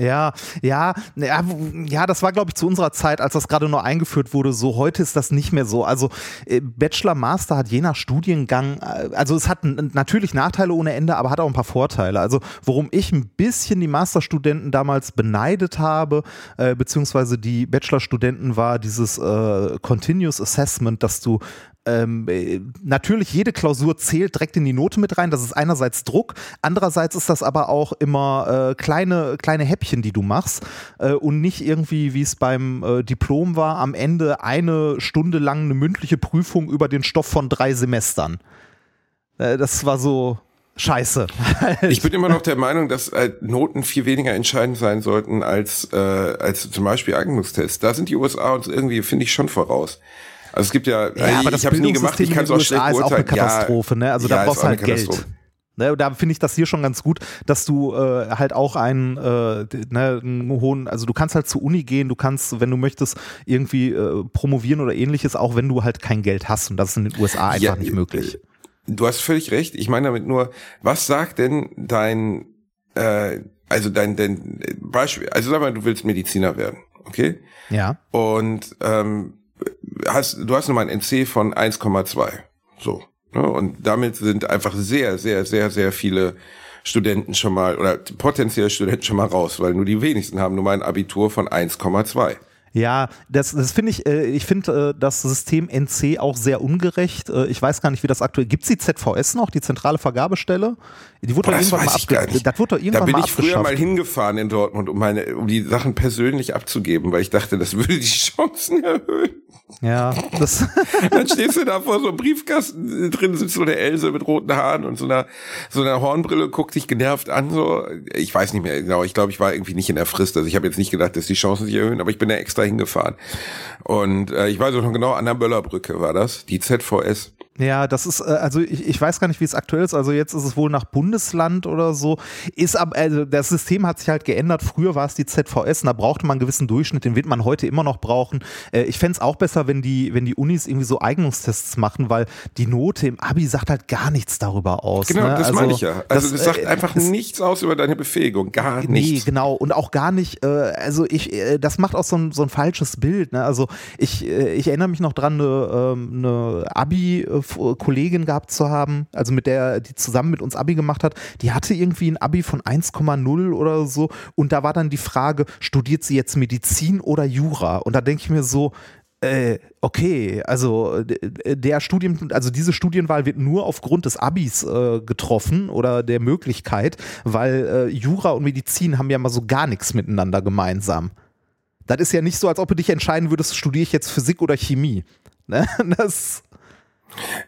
Ja, ja, ja, ja, das war, glaube ich, zu unserer Zeit, als das gerade noch eingeführt wurde, so. Heute ist das nicht mehr so. Also äh, Bachelor, Master hat je nach Studiengang, äh, also es hat natürlich Nachteile ohne Ende, aber hat auch ein paar Vorteile. Also worum ich ein bisschen die Masterstudenten damals beneidet habe, äh, beziehungsweise die Bachelorstudenten, war dieses äh, Continuous Assessment, dass du ähm, äh, natürlich jede Klausur zählt direkt in die Note mit rein. Das ist einerseits Druck, andererseits ist das aber auch immer äh, kleine, kleine Häppchen, die du machst äh, und nicht irgendwie, wie es beim äh, Diplom war, am Ende eine Stunde lang eine mündliche Prüfung über den Stoff von drei Semestern. Äh, das war so, Scheiße. ich bin immer noch der Meinung, dass halt Noten viel weniger entscheidend sein sollten als, äh, als zum Beispiel Eignungstests. Da sind die USA uns irgendwie, finde ich, schon voraus. Also es gibt ja, ja aber das ich habe nie gemacht, ich kann es auch schlecht ist auch eine Katastrophe, ne? Also ja, da brauchst du halt Geld. Ne, da finde ich das hier schon ganz gut, dass du äh, halt auch einen, äh, ne, einen hohen, also du kannst halt zur Uni gehen, du kannst, wenn du möchtest, irgendwie äh, promovieren oder ähnliches, auch wenn du halt kein Geld hast und das ist in den USA einfach ja, nicht möglich. Du hast völlig recht. Ich meine damit nur, was sagt denn dein, äh, also dein, dein Beispiel, also sag mal, du willst Mediziner werden, okay? Ja. Und ähm, hast, du hast nun mal ein NC von 1,2. So. Ne? Und damit sind einfach sehr, sehr, sehr, sehr viele Studenten schon mal oder potenzielle Studenten schon mal raus, weil nur die wenigsten haben nur mal ein Abitur von 1,2. Ja, das, das finde ich, äh, ich finde äh, das System NC auch sehr ungerecht. Äh, ich weiß gar nicht, wie das aktuell Gibt es die ZVS noch, die zentrale Vergabestelle? Die wurde Boah, doch irgendwann mal abgeschafft. Das wurde doch irgendwann da bin mal ich früher mal hingefahren in Dortmund, um meine, um die Sachen persönlich abzugeben, weil ich dachte, das *laughs* würde die Chancen erhöhen. Ja, das. *laughs* Dann stehst du da vor so einem Briefkasten, drin sitzt so eine Else mit roten Haaren und so einer, so einer Hornbrille, guckt dich genervt an, so. Ich weiß nicht mehr genau. Ich glaube, ich war irgendwie nicht in der Frist. Also ich habe jetzt nicht gedacht, dass die Chancen sich erhöhen, aber ich bin da extra hingefahren. Und äh, ich weiß auch noch genau, an der Böllerbrücke war das, die ZVS. Ja, das ist, äh, also ich, ich weiß gar nicht, wie es aktuell ist. Also jetzt ist es wohl nach Bundesland oder so. Ist aber, also das System hat sich halt geändert. Früher war es die ZVS und da brauchte man einen gewissen Durchschnitt, den wird man heute immer noch brauchen. Äh, ich fände es auch besser, wenn die, wenn die Unis irgendwie so Eignungstests machen, weil die Note im Abi sagt halt gar nichts darüber aus. Genau, ne? das also, meine ich ja. Also das, sagt äh, einfach das, nichts aus über deine Befähigung. Gar nichts. Nee, genau. Und auch gar nicht, äh, also ich, äh, das macht auch so ein, so ein falsches Bild. Ne? Also ich, äh, ich erinnere mich noch dran, eine, ähm, eine Abi-Kollegin gehabt zu haben, also mit der, die zusammen mit uns Abi gemacht hat, die hatte irgendwie ein Abi von 1,0 oder so und da war dann die Frage, studiert sie jetzt Medizin oder Jura? Und da denke ich mir so, äh, okay, also der Studien, also diese Studienwahl wird nur aufgrund des Abis äh, getroffen oder der Möglichkeit, weil äh, Jura und Medizin haben ja mal so gar nichts miteinander gemeinsam. Das ist ja nicht so, als ob du dich entscheiden würdest, studiere ich jetzt Physik oder Chemie. Ne? *laughs* Das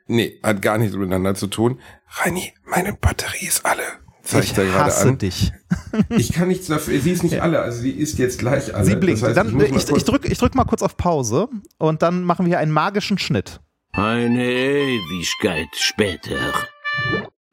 Nee, hat gar nichts miteinander zu tun. Reini, meine Batterie ist alle. Zeig ich da gerade an. dich. *laughs* ich kann nichts dafür. Sie ist nicht alle, also sie ist jetzt gleich alle. Sie blinkt. Das heißt, dann, ich, ich, ich drücke ich drück mal kurz auf Pause und dann machen wir hier einen magischen Schnitt. Eine Ewigkeit später.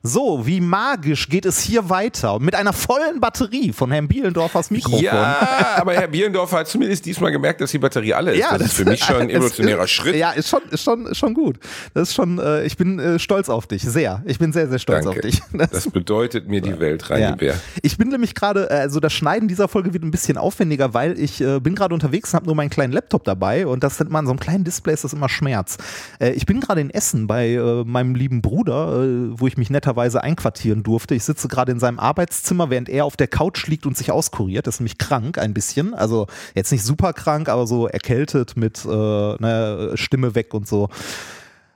So, wie magisch geht es hier weiter mit einer vollen Batterie von Herrn Bielendorfers Mikrofon. Ja, aber Herr Bielendorfer hat zumindest diesmal gemerkt, dass die Batterie alle ist. Ja, das, das ist für mich schon ein *laughs* evolutionärer ist, Schritt. Ja, ist schon, ist schon, ist schon gut. Das ist schon, äh, ich bin äh, stolz auf dich, sehr. Ich bin sehr, sehr stolz Danke. auf dich. *laughs* Das, das, bedeutet mir die Welt, rein, ja. Ich bin nämlich gerade, äh, also das Schneiden dieser Folge wird ein bisschen aufwendiger, weil ich äh, bin gerade unterwegs und habe nur meinen kleinen Laptop dabei und das sind man so einem kleinen Display ist das immer Schmerz. Äh, ich bin gerade in Essen bei äh, meinem lieben Bruder, wo ich mich netterweise einquartiere fotografieren durfte. Ich sitze gerade in seinem Arbeitszimmer, während er auf der Couch liegt und sich auskuriert. Das ist nämlich krank ein bisschen. Also jetzt nicht super krank, aber so erkältet mit äh, ne, Stimme weg und so.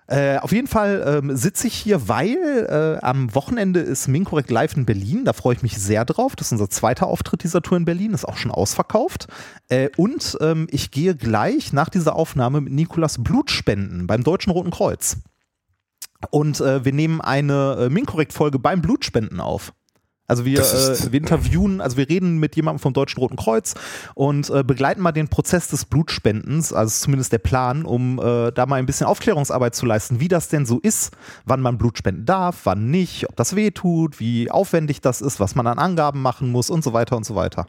Äh, auf jeden Fall ähm, sitze ich hier, weil äh, am Wochenende ist Minkorrekt live in Berlin. Da freue ich mich sehr drauf. Das ist unser zweiter Auftritt dieser Tour in Berlin. Ist auch schon ausverkauft. Äh, und ähm, ich gehe gleich nach dieser Aufnahme mit Nikolas Blutspenden beim Deutschen Roten Kreuz. Und äh, wir nehmen eine äh, Minkorrekt-Folge beim Blutspenden auf. Also wir, äh, wir interviewen, also wir reden mit jemandem vom Deutschen Roten Kreuz und äh, begleiten mal den Prozess des Blutspendens, also zumindest der Plan, um äh, da mal ein bisschen Aufklärungsarbeit zu leisten, wie das denn so ist, wann man Blut spenden darf, wann nicht, ob das weh tut, wie aufwendig das ist, was man an Angaben machen muss und so weiter und so weiter.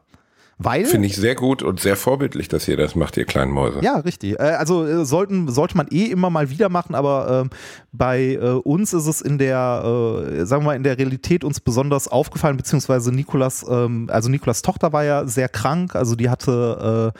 Weil Finde ich sehr gut und sehr vorbildlich, dass ihr das macht, ihr kleinen Mäuse. Ja, richtig. Äh, also äh, sollten, sollte man eh immer mal wieder machen, aber ähm, bei äh, uns ist es in der, äh, sagen wir mal, in der Realität uns besonders aufgefallen, beziehungsweise Nikolas, ähm, also Nikolas Tochter war ja sehr krank, also die hatte äh,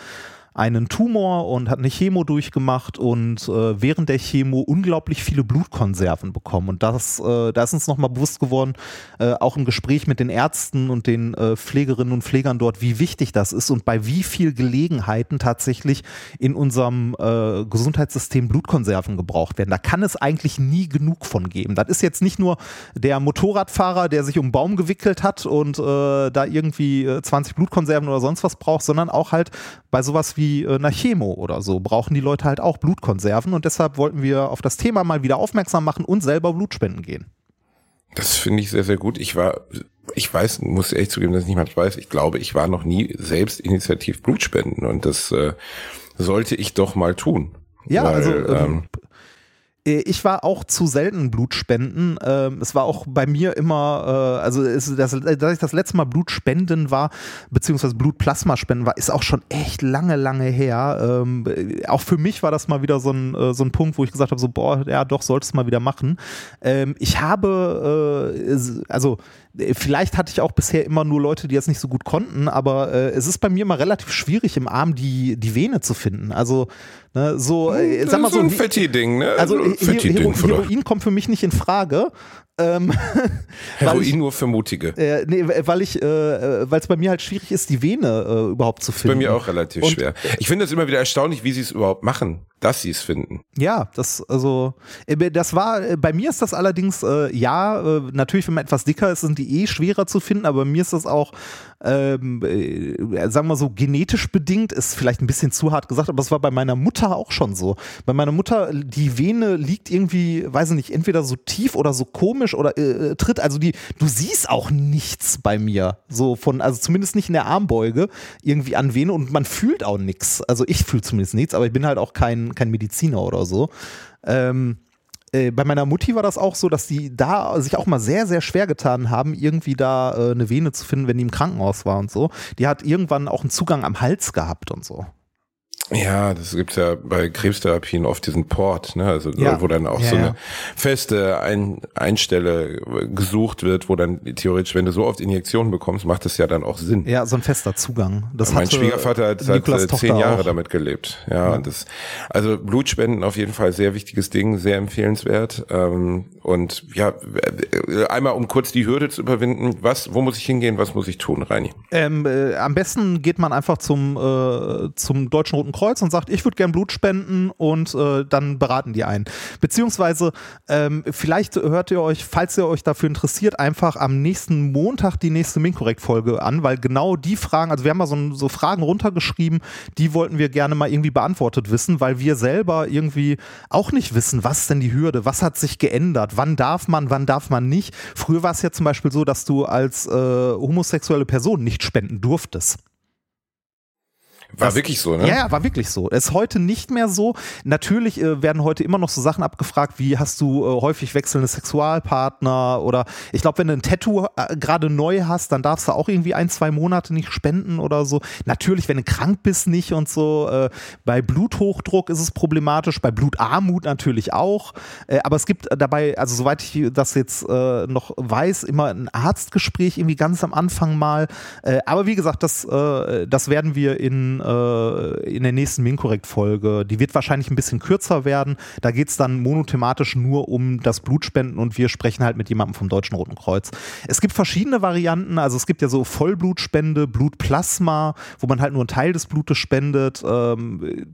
einen Tumor und hat eine Chemo durchgemacht und äh, während der Chemo unglaublich viele Blutkonserven bekommen. Und das, äh, da ist uns nochmal bewusst geworden, äh, auch im Gespräch mit den Ärzten und den äh, Pflegerinnen und Pflegern dort, wie wichtig das ist und bei wie viel Gelegenheiten tatsächlich in unserem äh, Gesundheitssystem Blutkonserven gebraucht werden. Da kann es eigentlich nie genug von geben. Das ist jetzt nicht nur der Motorradfahrer, der sich um einen Baum gewickelt hat und äh, da irgendwie äh, 20 Blutkonserven oder sonst was braucht, sondern auch halt bei sowas wie äh, einer Chemo oder so brauchen die Leute halt auch Blutkonserven und deshalb wollten wir auf das Thema mal wieder aufmerksam machen und selber Blutspenden gehen. Das finde ich sehr, sehr gut. Ich war, ich weiß, muss ehrlich zugeben, dass ich nicht mal weiß, ich glaube, ich war noch nie selbst initiativ Blutspenden und das äh, sollte ich doch mal tun. Ja, Weil, also ähm, ähm, Äh, Ich war auch zu selten Blutspenden. Ähm, es war auch bei mir immer, äh, also es, das, dass ich das letzte Mal Blutspenden war, beziehungsweise Blutplasmaspenden war, ist auch schon echt lange, lange her. Ähm, äh, auch für mich war das mal wieder so ein, äh, so ein Punkt, wo ich gesagt habe, so, boah, ja, doch, solltest du mal wieder machen. Ähm, ich habe, äh, also äh, vielleicht hatte ich auch bisher immer nur Leute, die das nicht so gut konnten, aber äh, es ist bei mir immer relativ schwierig, im Arm die, die Vene zu finden. Also, ne, so, äh, das sag mal ist so ein Fetti-Ding, ne? also So ein Hero vielleicht. Heroin kommt für mich nicht in Frage. Ähm, *laughs* Heroin ich, nur für Mutige. äh, nee, weil ich, äh, weil es bei mir halt schwierig ist, die Vene äh, überhaupt zu Bei finden. mir auch relativ Und- schwer. Ich finde es immer wieder erstaunlich, wie sie es überhaupt machen, dass sie es finden. Ja, das also äh, das war äh, bei mir ist das allerdings äh, ja äh, natürlich wenn man etwas dicker ist sind die eh schwerer zu finden, aber bei mir ist das auch ähm, äh, sagen wir so genetisch bedingt ist vielleicht ein bisschen zu hart gesagt, aber es war bei meiner Mutter auch schon so. Bei meiner Mutter die Vene liegt irgendwie, weiß ich nicht, entweder so tief oder so komisch oder äh, tritt also die du siehst auch nichts bei mir so von also zumindest nicht in der Armbeuge irgendwie an Vene und man fühlt auch nichts. Also ich fühle zumindest nichts, aber ich bin halt auch kein kein Mediziner oder so. Ähm, äh, bei meiner Mutti war das auch so, dass die da sich auch mal sehr, sehr schwer getan haben, irgendwie da äh, eine Vene zu finden, wenn die im Krankenhaus war und so. Die hat irgendwann auch einen Zugang am Hals gehabt und so. Ja, das gibt's ja bei Krebstherapien oft diesen Port, ne? Also Ja. wo dann auch Ja, so ja. eine feste Ein Einstelle gesucht wird, wo dann theoretisch, wenn du so oft Injektionen bekommst, macht es ja dann auch Sinn. Ja, so ein fester Zugang. Das mein Schwiegervater hat, hat äh, Tochter zehn Jahre auch. damit gelebt. Ja, Und das, also Blutspenden auf jeden Fall sehr wichtiges Ding, sehr empfehlenswert. Ähm, und ja, äh, einmal um kurz die Hürde zu überwinden, was, wo muss ich hingehen, was muss ich tun, Reini? Ähm, äh, am besten geht man einfach zum, äh, zum Deutschen Roten Kreuz und sagt, ich würde gern Blut spenden und äh, dann beraten die einen. Beziehungsweise, ähm, vielleicht hört ihr euch, falls ihr euch dafür interessiert, einfach am nächsten Montag die nächste Minkorrekt-Folge an, weil genau die Fragen, also wir haben mal so, so Fragen runtergeschrieben, die wollten wir gerne mal irgendwie beantwortet wissen, weil wir selber irgendwie auch nicht wissen, was ist denn die Hürde, was hat sich geändert, wann darf man, wann darf man nicht. Früher war es ja zum Beispiel so, dass du als äh, homosexuelle Person nicht spenden durftest. War Das- wirklich so, ne? Ja, war wirklich so. Ist heute nicht mehr so. Natürlich äh, werden heute immer noch so Sachen abgefragt, wie hast du äh, häufig wechselnde Sexualpartner oder ich glaube, wenn du ein Tattoo äh, gerade neu hast, dann darfst du auch irgendwie ein, zwei Monate nicht spenden oder so. Natürlich, wenn du krank bist, nicht und so. Äh, bei Bluthochdruck ist es problematisch, bei Blutarmut natürlich auch. Äh, aber es gibt dabei, also soweit ich das jetzt äh, noch weiß, immer ein Arztgespräch irgendwie ganz am Anfang mal. Aber wie gesagt, das, das werden wir in, äh, in der nächsten Minkorrekt-Folge, die wird wahrscheinlich ein bisschen kürzer werden. Da geht es dann monothematisch nur um das Blutspenden und wir sprechen halt mit jemandem vom Deutschen Roten Kreuz. Es gibt verschiedene Varianten, also es gibt ja so Vollblutspende, Blutplasma, wo man halt nur einen Teil des Blutes spendet. Ähm,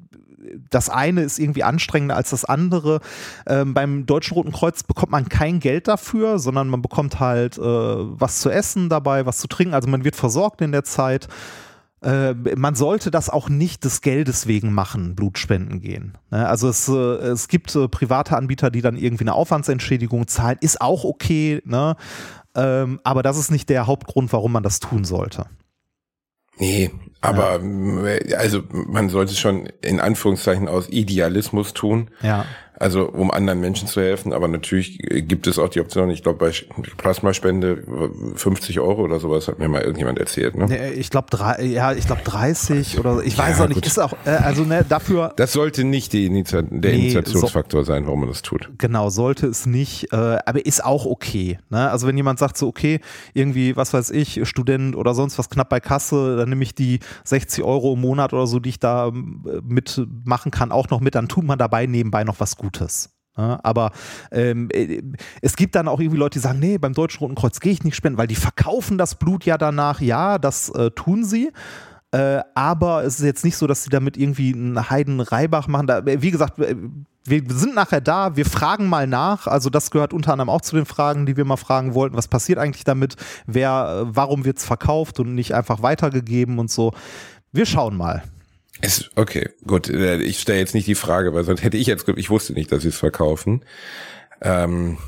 das eine ist irgendwie anstrengender als das andere. Ähm, beim Deutschen Roten Kreuz bekommt man kein Geld dafür, sondern man bekommt halt äh, was zu essen dabei, was zu trinken. Also man wird versorgt in der Zeit. Äh, man sollte das auch nicht des Geldes wegen machen, Blutspenden gehen. Ne? Also es, äh, es gibt äh, private Anbieter, die dann irgendwie eine Aufwandsentschädigung zahlen, ist auch okay, ne? ähm, aber das ist nicht der Hauptgrund, warum man das tun sollte. Nee, aber m, also man sollte es schon in Anführungszeichen aus Idealismus tun. Ja. Also um anderen Menschen zu helfen, aber natürlich gibt es auch die Option, ich glaube bei Plasmaspende 50 Euro oder sowas hat mir mal irgendjemand erzählt. Ne? Nee, ich glaube ja, ich glaube 30 oder ich weiß ja, auch nicht. Gut. Ist auch äh, also ne, dafür. Das sollte nicht die Initi der nee, Initiationsfaktor so, sein, warum man das tut. Genau, sollte es nicht, äh, aber ist auch okay. Ne? Also wenn jemand sagt so okay, irgendwie was weiß ich, Student oder sonst was knapp bei Kasse, dann nehme ich die 60 Euro im Monat oder so, die ich da äh, mitmachen kann, auch noch mit, dann tut man dabei nebenbei noch was Gutes. Ja, aber ähm, äh, es gibt dann auch irgendwie Leute, die sagen, nee, beim Deutschen Roten Kreuz gehe ich nicht spenden, weil die verkaufen das Blut ja danach. Ja, das äh, tun sie. Äh, aber es ist jetzt nicht so, dass sie damit irgendwie einen Heiden Reibach machen. Da, äh, wie gesagt, äh, wir sind nachher da, wir fragen mal nach. Also das gehört unter anderem auch zu den Fragen, die wir mal fragen wollten. Was passiert eigentlich damit? Wer, warum wird es verkauft und nicht einfach weitergegeben und so? Wir schauen mal. Es, okay, gut. Ich stelle jetzt nicht die Frage, weil sonst hätte ich jetzt, ich wusste nicht, dass sie es verkaufen. Ähm,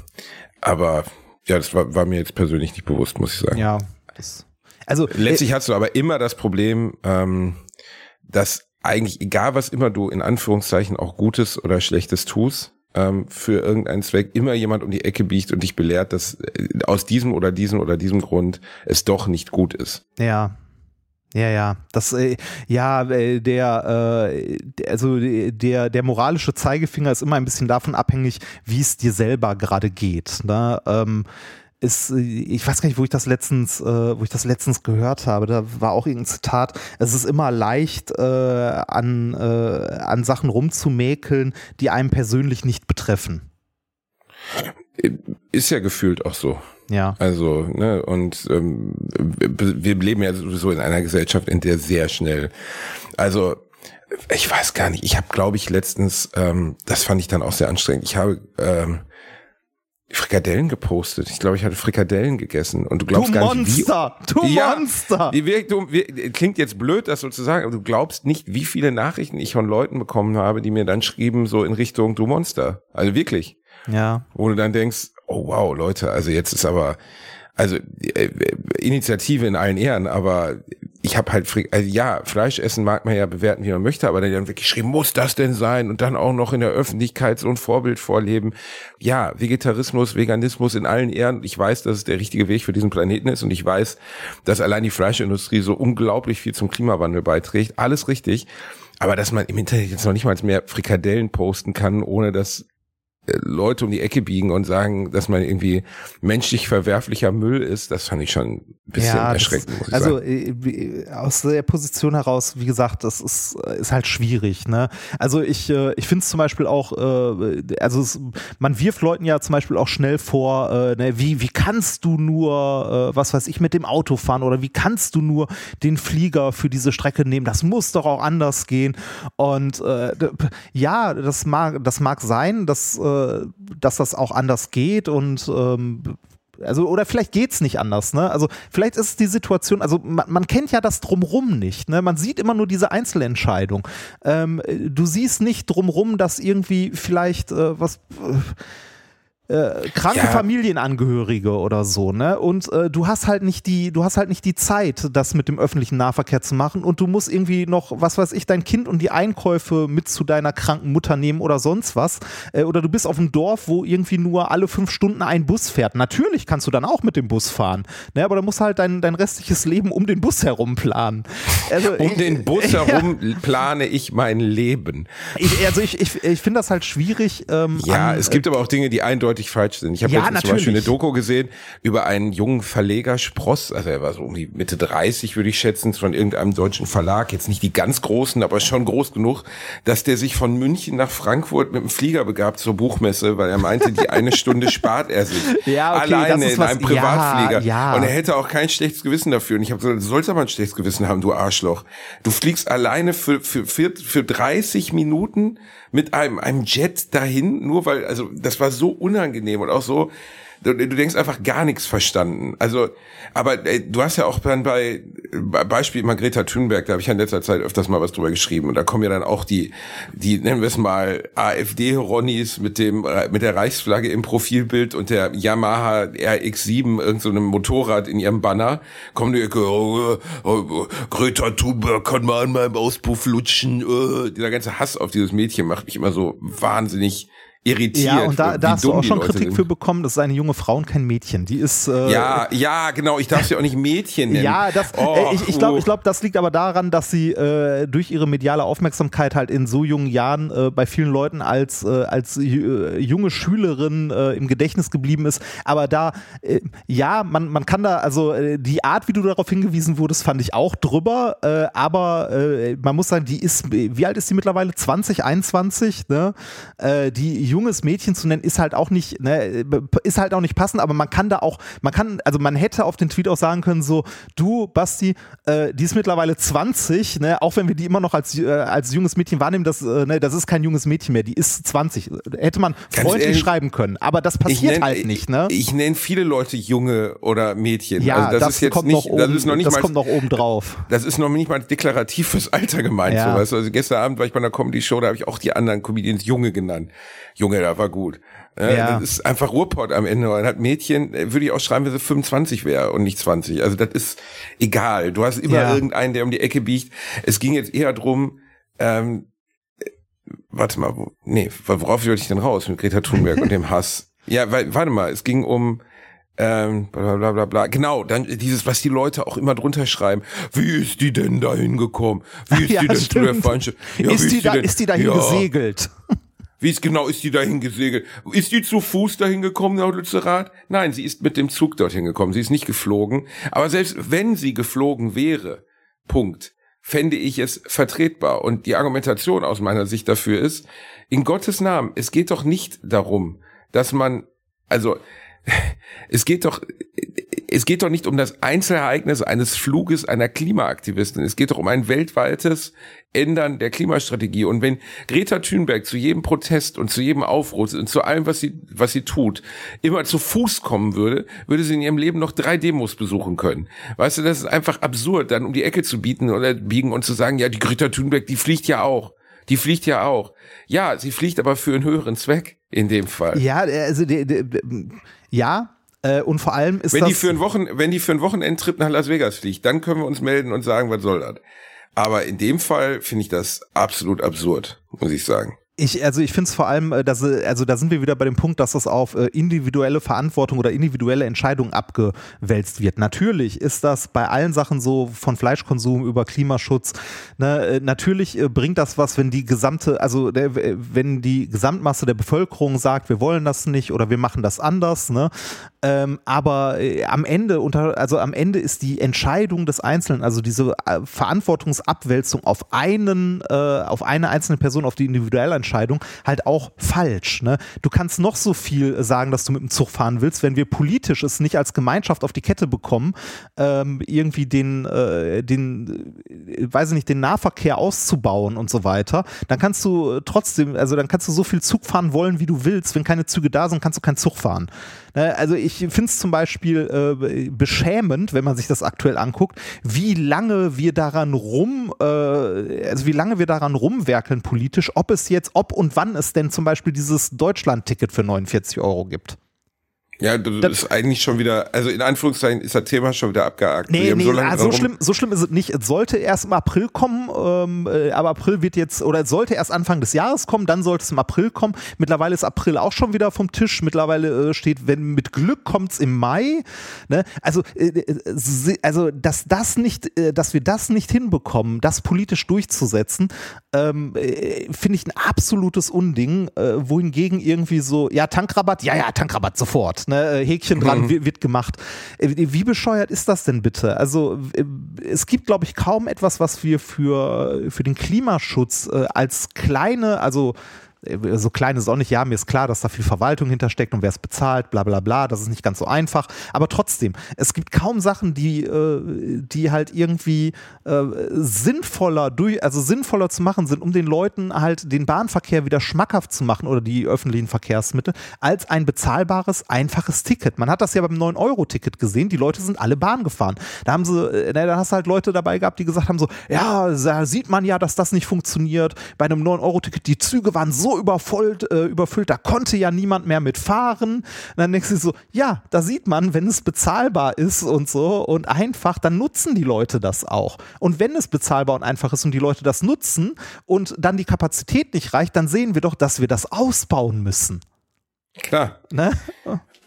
aber ja, das war, war mir jetzt persönlich nicht bewusst, muss ich sagen. Ja, das also letztlich äh, hast du aber immer das Problem, ähm, dass eigentlich egal was immer du in Anführungszeichen auch Gutes oder Schlechtes tust, ähm, für irgendeinen Zweck immer jemand um die Ecke biegt und dich belehrt, dass äh, aus diesem oder diesem oder diesem Grund es doch nicht gut ist. Ja. Ja, ja, das, äh, ja, äh, der, äh, also der, der moralische Zeigefinger ist immer ein bisschen davon abhängig, wie es dir selber gerade geht. Ne? Ähm, ist, ich weiß gar nicht, wo ich das letztens, äh, wo ich das letztens gehört habe. Da war auch irgendein Zitat. Es ist immer leicht, äh, an, äh, an Sachen rumzumäkeln, die einem persönlich nicht betreffen. Ist ja gefühlt auch so. Ja. Also, ne, und ähm, wir leben ja sowieso in einer Gesellschaft, in der sehr schnell, also ich weiß gar nicht, ich habe, glaube ich, letztens, ähm, das fand ich dann auch sehr anstrengend. Ich habe ähm, Frikadellen gepostet. Ich glaube, ich hatte Frikadellen gegessen und du glaubst du gar Monster, nicht, wie, du ja, Monster. Wie, du, wie, klingt jetzt blöd, das sozusagen, aber du glaubst nicht, wie viele Nachrichten ich von Leuten bekommen habe, die mir dann schrieben so in Richtung du Monster. Also wirklich. Ja. Wo du dann denkst, oh wow, Leute, also jetzt ist aber also äh, Initiative in allen Ehren, aber ich habe halt, also ja, Fleisch essen mag man ja bewerten, wie man möchte, aber dann wirklich geschrieben, muss das denn sein? Und dann auch noch in der Öffentlichkeit so ein Vorbild vorleben. Ja, Vegetarismus, Veganismus in allen Ehren. Ich weiß, dass es der richtige Weg für diesen Planeten ist und ich weiß, dass allein die Fleischindustrie so unglaublich viel zum Klimawandel beiträgt. Alles richtig. Aber dass man im Internet jetzt noch nicht mal mehr Frikadellen posten kann, ohne dass äh, Leute um die Ecke biegen und sagen, dass man irgendwie menschlich verwerflicher Müll ist, das fand ich schon ein bisschen ja, erschreckend. Ich also sagen. Äh, aus der Position heraus, wie gesagt, das ist, ist halt schwierig. Ne? Also ich, äh, ich finde es zum Beispiel auch, also es, man wirft Leuten ja zum Beispiel auch schnell vor, ne, wie, wie kannst du nur, was weiß ich, mit dem Auto fahren oder wie kannst du nur den Flieger für diese Strecke nehmen? Das muss doch auch anders gehen. Und ja, das mag, das mag sein, dass äh, dass das auch anders geht und ähm, also, oder vielleicht geht es nicht anders, ne? Also, vielleicht ist es die Situation, also man, man, kennt ja das drumrum nicht, ne? Man sieht immer nur diese Einzelentscheidung. Ähm, du siehst nicht drumrum, dass irgendwie vielleicht äh, was. Äh, äh, kranke ja. Familienangehörige oder so, ne? Und äh, du hast halt nicht die, du hast halt nicht die Zeit, das mit dem öffentlichen Nahverkehr zu machen und du musst irgendwie noch, was weiß ich, dein Kind und die Einkäufe mit zu deiner kranken Mutter nehmen oder sonst was. Äh, oder du bist auf einem Dorf, wo irgendwie nur alle fünf Stunden ein Bus fährt. Natürlich kannst du dann auch mit dem Bus fahren, ne? Aber da musst halt dein, dein restliches Leben um den Bus herum planen. Also, um den Bus *laughs* herum ja. plane ich mein Leben. Ich, also ich, ich, ich finde das halt schwierig. Ähm, ja, an, es gibt aber auch Dinge, die eindeutig eindeutig falsch sind. Ich habe ja, zum Beispiel eine Doku gesehen über einen jungen Verleger Spross, also er war so um die Mitte 30, würde ich schätzen, von irgendeinem deutschen Verlag, jetzt nicht die ganz großen, aber schon groß genug, dass der sich von München nach Frankfurt mit dem Flieger begab zur Buchmesse, weil er meinte, die eine Stunde spart er sich. *laughs* Ja, okay, alleine in einem Privatflieger. Ja, ja. Und er hätte auch kein schlechtes Gewissen dafür. Und ich habe gesagt, du sollst aber ein schlechtes Gewissen haben, du Arschloch. Du fliegst alleine für, für, für, für 30 Minuten mit einem, einem Jet dahin, nur weil, also das war so unangenehm und auch so, du, denkst einfach gar nichts verstanden. Also, aber ey, du hast ja auch dann bei, bei Beispiel Margreta Thunberg, da habe ich ja in letzter Zeit öfters mal was drüber geschrieben und da kommen ja dann auch die, die nennen wir es mal AfD-Ronnies mit dem mit der Reichsflagge im Profilbild und der Yamaha RX7 irgendeinem so Motorrad in ihrem Banner, kommen die oh, oh, Greta Thunberg kann mal an meinem Auspuff lutschen. Oh. Dieser ganze Hass auf dieses Mädchen macht mich immer so wahnsinnig irritiert. Ja, und da, da hast du auch schon Kritik sind. für bekommen. Das ist eine junge Frau und kein Mädchen. Die ist. Äh, Ja, ja, genau. Ich darf sie auch nicht Mädchen nennen. Ja, das, Oh, äh, ich, ich glaube, ich glaub, das liegt aber daran, dass sie äh, durch ihre mediale Aufmerksamkeit halt in so jungen Jahren äh, bei vielen Leuten als, äh, als äh, junge Schülerin im Gedächtnis geblieben ist. Aber da, ja, man, man kann da, also die Art, wie du darauf hingewiesen wurdest, fand ich auch drüber. Aber man muss sagen, die ist, wie alt ist die mittlerweile? 20, 21, ne? Die junges Mädchen zu nennen, ist halt auch nicht, ne, ist halt auch nicht passend, aber man kann da auch, man kann, also man hätte auf den Tweet auch sagen können, so, du, Basti, äh, die ist mittlerweile 20, ne, auch wenn wir die immer noch als, äh, als junges Mädchen wahrnehmen, das, äh, ne, das ist kein junges Mädchen mehr, die ist 20. Hätte man Ganz freundlich ehrlich, schreiben können, aber das Ich passiert nenn- halt nicht, ne? Ich nenne viele Leute Junge oder Mädchen. Ja, also das, das, ist jetzt kommt nicht, noch oben, das ist noch nicht das mal, kommt noch oben drauf. das ist noch nicht mal deklarativ fürs Alter gemeint. Ja. So, weißt du? Also gestern Abend war ich bei einer Comedy-Show, da habe ich auch die anderen Comedians Junge genannt. Junge, da war gut. Äh, Ja. Das ist einfach Ruhrpott am Ende. Und hat Mädchen, äh, würde ich auch schreiben, wenn sie 25 wäre und nicht 20. Also das ist egal. Du hast immer Ja. irgendeinen, der um die Ecke biegt. Es ging jetzt eher drum, ähm, äh, warte mal, wo, nee, worauf wollte ich denn raus mit Greta Thunberg und dem *laughs* Hass? Ja, weil, warte mal, es ging um ähm, bla bla bla bla. Genau, dann dieses, was die Leute auch immer drunter schreiben. Wie ist die denn da hingekommen? Wie *laughs* ist Ja, die denn zu der stimmt. Falschen? Ja, ist, die da, denn- ist die dahin ja, gesegelt? Wie ist genau ist die dahin gesegelt? Ist die zu Fuß dahin gekommen, nach Lützerath? Nein, sie ist mit dem Zug dorthin gekommen. Sie ist nicht geflogen. Aber selbst wenn sie geflogen wäre, Punkt, fände ich es vertretbar. Und die Argumentation aus meiner Sicht dafür ist, in Gottes Namen, es geht doch nicht darum, dass man, also, es geht doch, es geht doch nicht um das Einzelereignis eines Fluges einer Klimaaktivistin. Es geht doch um ein weltweites Ändern der Klimastrategie. Und wenn Greta Thunberg zu jedem Protest und zu jedem Aufruhr und zu allem, was sie, was sie tut, immer zu Fuß kommen würde, würde sie in ihrem Leben noch drei Demos besuchen können. Weißt du, das ist einfach absurd, dann um die Ecke zu bieten oder biegen und zu sagen, ja, die Greta Thunberg, die fliegt ja auch. Die fliegt ja auch. Ja, sie fliegt aber für einen höheren Zweck in dem Fall. Ja, also, die, die, ja, äh, und vor allem ist Wenn das. die für einen Wochen, wenn die für einen Wochenendtrip nach Las Vegas fliegt, dann können wir uns melden und sagen, was soll das? Aber in dem Fall finde ich das absolut absurd, muss ich sagen. Ich, also ich finde es vor allem, äh, dass, also da sind wir wieder bei dem Punkt, dass das auf äh, individuelle Verantwortung oder individuelle Entscheidungen abgewälzt wird. Natürlich ist das bei allen Sachen so von Fleischkonsum über Klimaschutz. Ne, äh, natürlich bringt das was, wenn die gesamte, also der, wenn die Gesamtmasse der Bevölkerung sagt, wir wollen das nicht oder wir machen das anders. Ne? Ähm, aber am Ende unter, also am Ende ist die Entscheidung des Einzelnen, also diese Verantwortungsabwälzung auf einen, äh, auf eine einzelne Person, auf die individuelle Entscheidung halt auch falsch. Ne? Du kannst noch so viel sagen, dass du mit dem Zug fahren willst, wenn wir politisch es nicht als Gemeinschaft auf die Kette bekommen, ähm, irgendwie den, äh, den, äh, weiß ich nicht, den Nahverkehr auszubauen und so weiter, dann kannst du trotzdem, also dann kannst du so viel Zug fahren wollen, wie du willst. Wenn keine Züge da sind, kannst du keinen Zug fahren. Ne? Also ich finde es zum Beispiel äh, beschämend, wenn man sich das aktuell anguckt, wie lange wir daran rum, äh, also wie lange wir daran rumwerkeln politisch, ob es jetzt, ob und wann es denn zum Beispiel dieses Deutschland-Ticket für 49 Euro gibt. Ja, das, ist eigentlich schon wieder, also in Anführungszeichen ist das Thema schon wieder abgehakt. Nee, nee, so ah, so, schlimm, so schlimm ist es nicht. Es sollte erst im April kommen, ähm, äh, aber April wird jetzt, oder es sollte erst Anfang des Jahres kommen, dann sollte es im April kommen. Mittlerweile ist April auch schon wieder vom Tisch. Mittlerweile äh, steht, wenn mit Glück kommt es im Mai. Ne? Also, äh, äh, also, dass das nicht, äh, dass wir das nicht hinbekommen, das politisch durchzusetzen, ähm, äh, finde ich ein absolutes Unding. Wohingegen irgendwie so, ja, Tankrabatt, ja, ja, Tankrabatt sofort. Ne? Äh, Häkchen dran, wird, wird gemacht. Äh, Wie bescheuert ist das denn bitte? Also äh, es gibt, glaube ich, kaum etwas, was wir für, für den Klimaschutz als kleine, also so klein ist auch nicht, ja, mir ist klar, dass da viel Verwaltung hintersteckt und wer es bezahlt, bla bla bla, das ist nicht ganz so einfach. Aber trotzdem, es gibt kaum Sachen, die, äh, die halt irgendwie äh, sinnvoller durch, also sinnvoller zu machen sind, um den Leuten halt den Bahnverkehr wieder schmackhaft zu machen oder die öffentlichen Verkehrsmittel, als ein bezahlbares, einfaches Ticket. Man hat das ja beim 9-Euro-Ticket gesehen, die Leute sind alle Bahn gefahren. Da haben sie, äh, da hast du halt Leute dabei gehabt, die gesagt haben so, ja, da sieht man ja, dass das nicht funktioniert. Bei einem 9-Euro-Ticket, die Züge waren so so überfüllt, äh, überfüllt, da konnte ja niemand mehr mitfahren. Und dann denkst du so, ja, da sieht man, wenn es bezahlbar ist und so und einfach, dann nutzen die Leute das auch. Und wenn es bezahlbar und einfach ist und die Leute das nutzen und dann die Kapazität nicht reicht, dann sehen wir doch, dass wir das ausbauen müssen. Klar. Ne?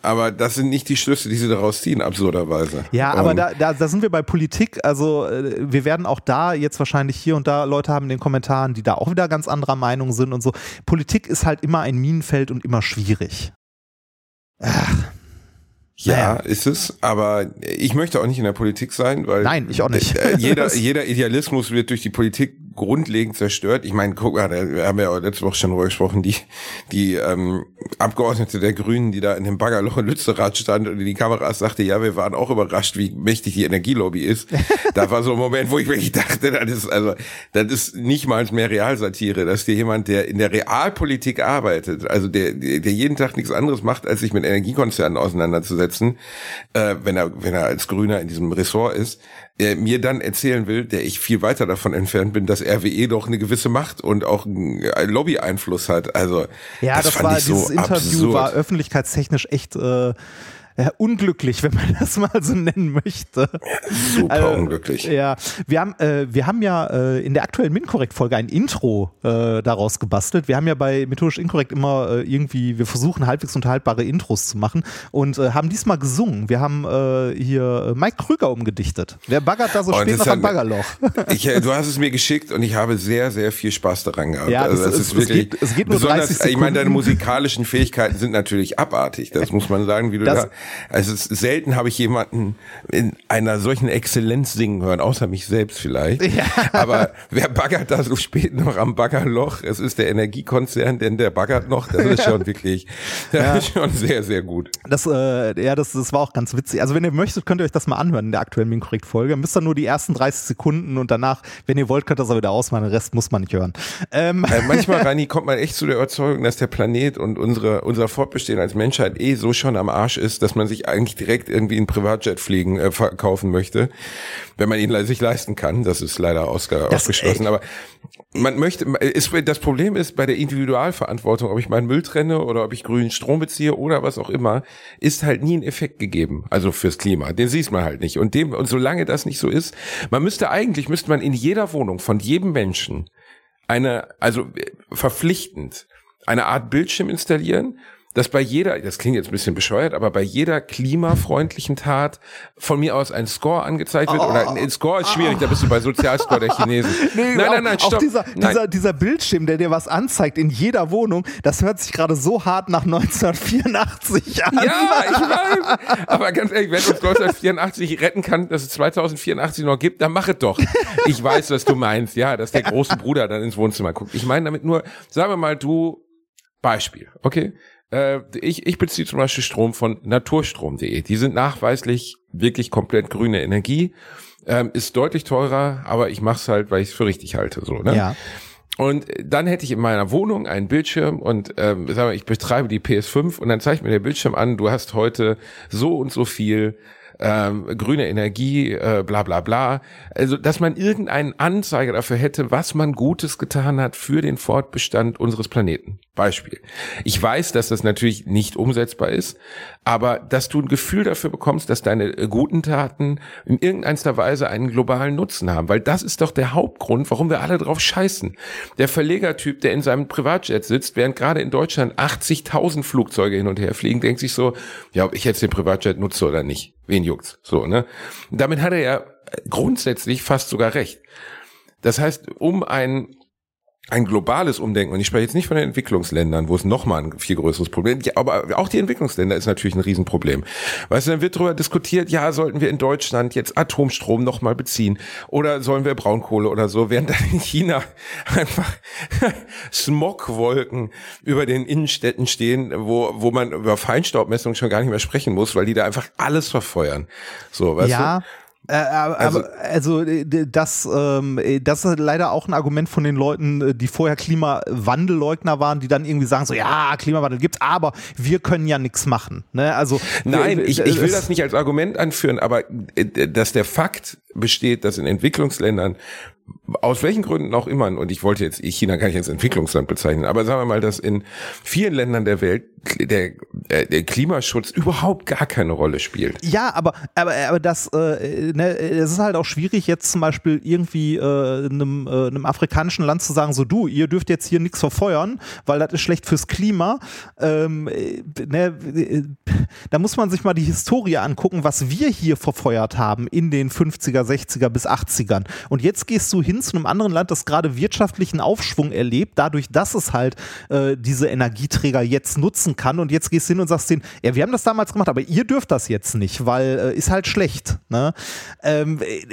Aber das sind nicht die Schlüsse, die sie daraus ziehen, absurderweise. Ja, aber Und- da, da, da sind wir bei Politik. Also äh, wir werden auch da jetzt wahrscheinlich hier und da Leute haben in den Kommentaren, die da auch wieder ganz anderer Meinung sind und so. Politik ist halt immer ein Minenfeld und immer schwierig. Ja, Naja. ist es, aber ich möchte auch nicht in der Politik sein, weil Nein, ich auch nicht. äh, jeder, *laughs* jeder Idealismus wird durch die Politik grundlegend zerstört. Ich meine, guck mal, da- wir haben ja auch letzte Woche schon drüber gesprochen, die, die ähm, Abgeordnete der Grünen, die da in dem Baggerloch in Lützerath stand und in die Kameras sagte, ja, wir waren auch überrascht, wie mächtig die Energielobby ist. da war so ein Moment, wo ich wirklich dachte, das ist also, das ist nicht mal mehr Realsatire, dass dir jemand, der in der Realpolitik arbeitet, also der der jeden Tag nichts anderes macht, als sich mit Energiekonzernen auseinanderzusetzen, äh, wenn er, wenn er als Grüner in diesem Ressort ist, äh, mir dann erzählen will, der ich viel weiter davon entfernt bin, dass RWE doch eine gewisse Macht und auch einen Lobby-Einfluss hat. Also Ja, das, fand war ich so dieses Interview absurd. war öffentlichkeitstechnisch echt äh, ja, unglücklich, wenn man *laughs* das mal so nennen möchte. super Also, unglücklich. Ja, wir haben, äh, wir haben ja äh, in der aktuellen MinCorrect-Folge ein Intro äh, daraus gebastelt. Wir haben ja bei Methodisch Inkorrekt immer äh, irgendwie, wir versuchen halbwegs unterhaltbare Intros zu machen und äh, haben diesmal gesungen. Wir haben äh, hier äh, Mike Krüger umgedichtet. Wer baggert da so Oh, spät am hat- Baggerloch? *laughs* Ich, äh, du hast es mir geschickt und ich habe sehr, sehr viel Spaß daran gehabt. Ja, also das das ist- ist es wirklich, geht- es geht nur besonders, 30 ich meine, deine musikalischen Fähigkeiten sind natürlich abartig. Das *laughs* muss man sagen, wie du Das- da, also selten habe ich jemanden in einer solchen Exzellenz singen hören, außer mich selbst vielleicht. Ja. *laughs* Aber wer baggert da so spät noch am Baggerloch? Es ist der Energiekonzern, denn der baggert noch. Das ist schon wirklich, das ist schon sehr, sehr gut. Das, äh, ja, das, das war auch ganz witzig. Also wenn ihr möchtet, könnt ihr euch das mal anhören in der aktuellen MinCorrect-Folge. Müsst ihr nur die ersten 30 Sekunden und danach, wenn ihr wollt, könnt ihr das auch wieder ausmachen. Den Rest muss man nicht hören. Ähm, Äh, manchmal, *laughs* Rani, kommt man echt zu der Überzeugung, dass der Planet und unsere, unser Fortbestehen als Menschheit eh so schon am Arsch ist, dass man sich eigentlich direkt irgendwie in Privatjet fliegen äh, verkaufen möchte, wenn man ihn sich leisten kann. Das ist leider ausge Das ausgeschlossen. Aber man möchte, ist, das Problem ist bei der Individualverantwortung, ob ich meinen Müll trenne oder ob ich grünen Strom beziehe oder was auch immer, ist halt nie ein Effekt gegeben. Also fürs Klima. Den siehst man halt nicht. Und dem, und solange das nicht so ist, man müsste eigentlich, müsste man in jeder Wohnung von jedem Menschen eine, also äh, verpflichtend, eine Art Bildschirm installieren, dass bei jeder, das klingt jetzt ein bisschen bescheuert, aber bei jeder klimafreundlichen Tat von mir aus ein Score angezeigt wird. oder ein Score ist schwierig, da bist du bei Sozialscore der Chinesen. *laughs* Nee, nein, auch, nein, nein, stopp. Auch dieser, nein. dieser, dieser Bildschirm, der dir was anzeigt in jeder Wohnung, das hört sich gerade so hart nach 1984 an. Ja, ich weiß. Aber ganz ehrlich, wenn uns 1984 retten kann, dass es 2084 noch gibt, dann mach es doch. Ich weiß, was du meinst, ja, dass der große Bruder dann ins Wohnzimmer guckt. Ich meine damit nur, sagen wir mal, du, Beispiel, okay? Äh, ich, ich beziehe zum Beispiel Strom von naturstrom.de. Die sind nachweislich wirklich komplett grüne Energie. Ähm, ist deutlich teurer, aber ich mache es halt, weil ich es für richtig halte. So, ne? Ja. Und dann hätte ich in meiner Wohnung einen Bildschirm und ähm, sagen wir, ich betreibe die PS5 und dann zeigt mir der Bildschirm an, du hast heute so und so viel ähm, grüne Energie, äh, bla bla bla. Also, dass man irgendeinen Anzeiger dafür hätte, was man Gutes getan hat für den Fortbestand unseres Planeten. Beispiel. Ich weiß, dass das natürlich nicht umsetzbar ist, aber dass du ein Gefühl dafür bekommst, dass deine äh, guten Taten in irgendeiner Weise einen globalen Nutzen haben, weil das ist doch der Hauptgrund, warum wir alle drauf scheißen. Der Verlegertyp, der in seinem Privatjet sitzt, während gerade in Deutschland 80.000 Flugzeuge hin und her fliegen, denkt sich so, ja, ob ich jetzt den Privatjet nutze oder nicht. Wen juckt's? So, ne? Damit hat er ja grundsätzlich fast sogar recht. Das heißt, um ein ein globales Umdenken, und ich spreche jetzt nicht von den Entwicklungsländern, wo es nochmal ein viel größeres Problem ist, aber auch die Entwicklungsländer ist natürlich ein Riesenproblem. Weißt du, dann wird darüber diskutiert, ja, sollten wir in Deutschland jetzt Atomstrom nochmal beziehen oder sollen wir Braunkohle oder so, während dann in China *laughs* einfach *laughs* Smogwolken über den Innenstädten stehen, wo, wo man über Feinstaubmessung schon gar nicht mehr sprechen muss, weil die da einfach alles verfeuern. So, weißt ja. du? Äh, aber, Also- also äh, das, ähm, äh, das ist leider auch ein Argument von den Leuten, äh, die vorher Klimawandelleugner waren, die dann irgendwie sagen so, ja, Klimawandel gibt's, aber wir können ja nichts machen. Ne? Also Nein, ich, ich will das nicht als Argument anführen, aber äh, dass der Fakt besteht, dass in Entwicklungsländern aus welchen Gründen auch immer, und ich wollte jetzt, China kann ich als Entwicklungsland bezeichnen, aber sagen wir mal, dass in vielen Ländern der Welt der, äh, der Klimaschutz überhaupt gar keine Rolle spielt. Ja, aber, aber, aber das, äh, ne, es ist halt auch schwierig, jetzt zum Beispiel irgendwie äh, einem, äh, afrikanischen Land zu sagen, so du, ihr dürft jetzt hier nichts verfeuern, weil das ist schlecht fürs Klima. Ähm, äh, ne, äh, da muss man sich mal die Historie angucken, was wir hier verfeuert haben in den 50er, 60er bis 80ern. Und jetzt gehst du hin zu einem anderen Land, das gerade wirtschaftlichen Aufschwung erlebt, dadurch, dass es halt äh, diese Energieträger jetzt nutzen kann. Und jetzt gehst du hin und sagst denen, ja, wir haben das damals gemacht, aber ihr dürft das jetzt nicht, weil äh, ist halt schlecht. Ne? Ähm, äh,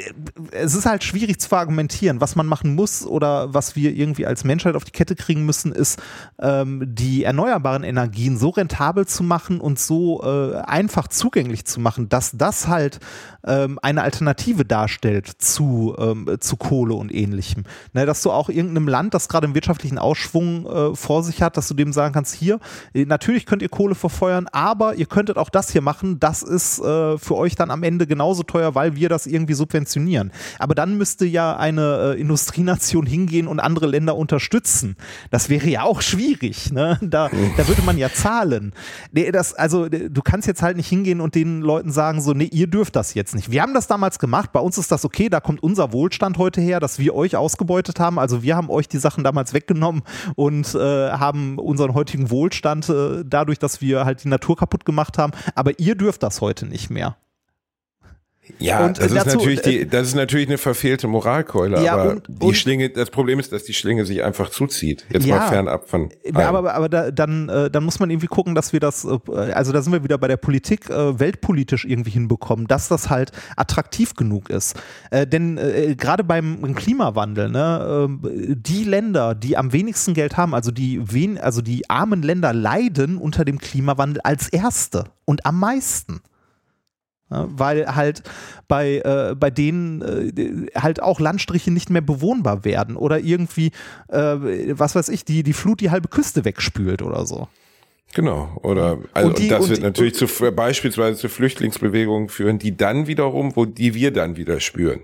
es ist halt schwierig zu verargumentieren. Was man machen muss oder was wir irgendwie als Menschheit auf die Kette kriegen müssen, ist, ähm, die erneuerbaren Energien so rentabel zu machen und so äh, einfach zugänglich zu machen, dass das halt ähm, eine Alternative darstellt zu, ähm, zu Kohle und ähnlichem. Ne, dass du auch irgendeinem Land, das gerade einen wirtschaftlichen Ausschwung äh, vor sich hat, dass du dem sagen kannst, hier, äh, natürlich könnt ihr Kohle verfeuern, aber ihr könntet auch das hier machen, das ist äh, für euch dann am Ende genauso teuer, weil wir das irgendwie subventionieren. Aber dann müsste ja eine äh, Industrienation hingehen und andere Länder unterstützen. Das wäre ja auch schwierig. Ne? Da, da würde man ja zahlen. Nee, das, also du kannst jetzt halt nicht hingehen und den Leuten sagen, so, nee, ihr dürft das jetzt nicht. Wir haben das damals gemacht, bei uns ist das okay, da kommt unser Wohlstand heute her, dass wir euch ausgebeutet haben. Also wir haben euch die Sachen damals weggenommen und äh, haben unseren heutigen Wohlstand äh, dadurch, dass wir halt die Natur kaputt gemacht haben. Aber ihr dürft das heute nicht mehr. Ja, Und, das, äh, ist dazu, natürlich äh, die, das ist natürlich eine verfehlte Moralkeule, Ja, aber und- die und- Schlinge, das Problem ist, dass die Schlinge sich einfach zuzieht. Jetzt Ja. mal fernab von. Ja, allem. aber, aber da, dann, äh, dann muss man irgendwie gucken, dass wir das, äh, also da sind wir wieder bei der Politik, äh, weltpolitisch irgendwie hinbekommen, dass das halt attraktiv genug ist. Äh, denn äh, gerade beim Klimawandel, ne, äh, die Länder, die am wenigsten Geld haben, also die, wen, also die armen Länder leiden unter dem Klimawandel als erste und am meisten. Ja, weil halt bei, äh, bei denen äh, halt auch Landstriche nicht mehr bewohnbar werden oder irgendwie, äh, was weiß ich, die, die Flut die halbe Küste wegspült oder so. Genau. Oder also Und die- und das und wird die- natürlich zu beispielsweise zu Flüchtlingsbewegungen führen, die dann wiederum, wo die wir dann wieder spüren.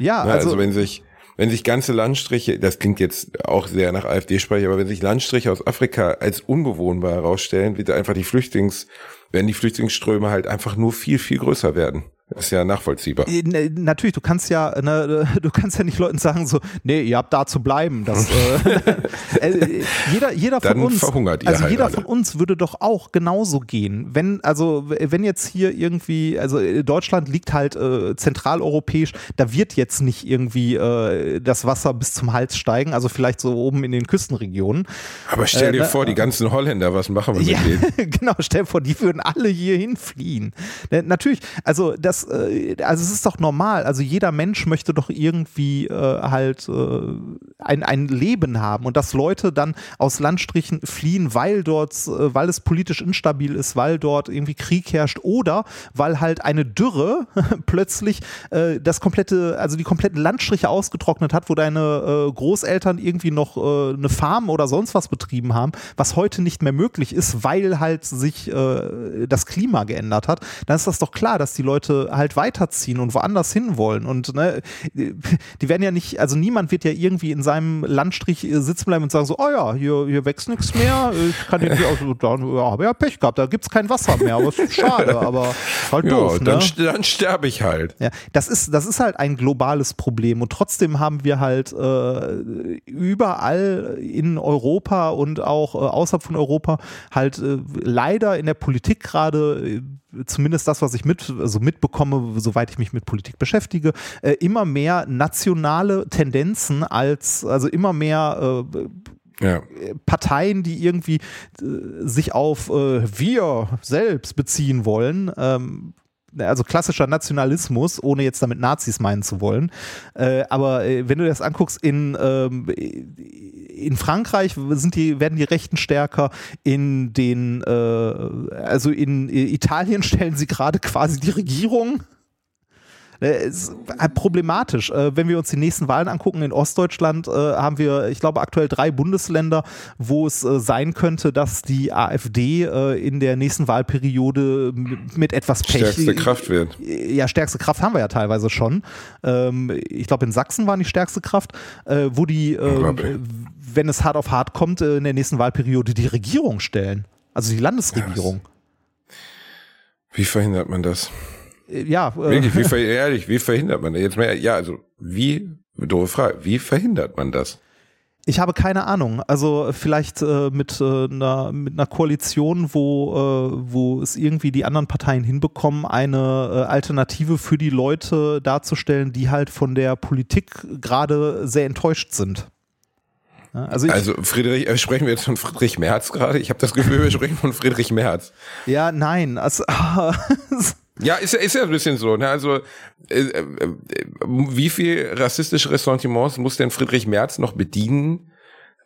Ja, Ja, also, also, wenn sich wenn sich ganze Landstriche, das klingt jetzt auch sehr nach AfD-Sprech, aber wenn sich Landstriche aus Afrika als unbewohnbar herausstellen, wird einfach die Flüchtlings, werden die Flüchtlingsströme halt einfach nur viel, viel größer werden. Ist ja nachvollziehbar. äh, ne, natürlich, du kannst ja, ne, *laughs* du kannst ja nicht Leuten sagen so, nee, ihr habt da zu bleiben. Das, äh, *laughs* äh, jeder, jeder von Dann uns, verhungert ihr also halt jeder alle. von uns würde doch auch genauso gehen. Wenn, also wenn jetzt hier irgendwie, also Deutschland liegt halt äh, zentraleuropäisch, da wird jetzt nicht irgendwie äh, das Wasser bis zum Hals steigen, also vielleicht so oben in den Küstenregionen. Aber stell Äh, dir ne, vor, die ganzen Holländer, was machen wir *laughs* mit Ja, denen? genau, stell dir vor, die würden alle hier hinfliehen. Natürlich, also das, äh, also es ist doch normal, also jeder Mensch möchte doch irgendwie äh, halt äh, ein, ein Leben haben. Und dass Leute dann aus Landstrichen fliehen, weil dort, äh, weil es politisch instabil ist, weil dort irgendwie Krieg herrscht oder weil halt eine Dürre *laughs* plötzlich äh, das komplette, also die kompletten Landstriche ausgetrocknet hat, wo deine Großeltern irgendwie noch eine Farm oder sonst was betrieben haben, was heute nicht mehr möglich ist, weil halt sich das Klima geändert hat, dann ist das doch klar, dass die Leute halt weiterziehen und woanders hin wollen. Und ne, die werden ja nicht, also niemand wird ja irgendwie in seinem Landstrich äh, sitzen bleiben und sagen so, oh ja, hier, hier wächst nichts mehr, ich kann irgendwie auch, dann, ja, habe ja Pech gehabt, da gibt es kein Wasser mehr, aber ist *laughs* schade, aber halt Ja, doof, dann, ne? dann sterbe ich halt. Ja, das ist, das ist halt ein globales Problem und trotzdem haben wir halt äh, überall in Europa und auch äh, außerhalb von Europa halt äh, leider in der Politik gerade, äh, zumindest das, was ich mit, also mitbekomme, soweit ich mich mit Politik beschäftige, äh, immer mehr nationale Tendenzen als, also immer mehr äh, Ja. Parteien, die irgendwie äh, sich auf äh, wir selbst beziehen wollen. Ähm, also klassischer Nationalismus, ohne jetzt damit Nazis meinen zu wollen. Äh, aber äh, wenn du das anguckst, in, ähm, in Frankreich sind die, werden die Rechten stärker, in den, äh, also in Italien *laughs* stellen sie gerade quasi die Regierung. Äh, ist halt problematisch. Äh, wenn wir uns die nächsten Wahlen angucken, in Ostdeutschland äh, haben wir, ich glaube, aktuell drei Bundesländer, wo es äh, sein könnte, dass die AfD in der nächsten Wahlperiode mit, etwas Pech. Stärkste Kraft wird. Ja, stärkste Kraft haben wir ja teilweise schon. Ähm, ich glaube, in Sachsen waren die stärkste Kraft, wo die, ähm, wenn es hart auf hart kommt, in der nächsten Wahlperiode die Regierung stellen. Also die Landesregierung. Wie verhindert man das? Ja, äh, Wirklich, wie, *laughs* ver ehrlich, wie verhindert man das? Jetzt mal, ja, also, wie, doofe Frage, wie verhindert man das? Ich habe keine Ahnung. Also vielleicht äh, mit, äh, einer, mit einer Koalition, wo, äh, wo es irgendwie die anderen Parteien hinbekommen, eine äh, Alternative für die Leute darzustellen, die halt von der Politik gerade sehr enttäuscht sind. Ja, also Also, Friedrich, äh, sprechen wir jetzt von Friedrich Merz gerade? Ich habe das Gefühl, wir sprechen von Friedrich Merz. ja, nein. Also, *laughs* Ja, ist ja, ist ja ein bisschen so. Ne? Also, äh, äh, äh, wie viel rassistische Ressentiments muss denn Friedrich Merz noch bedienen,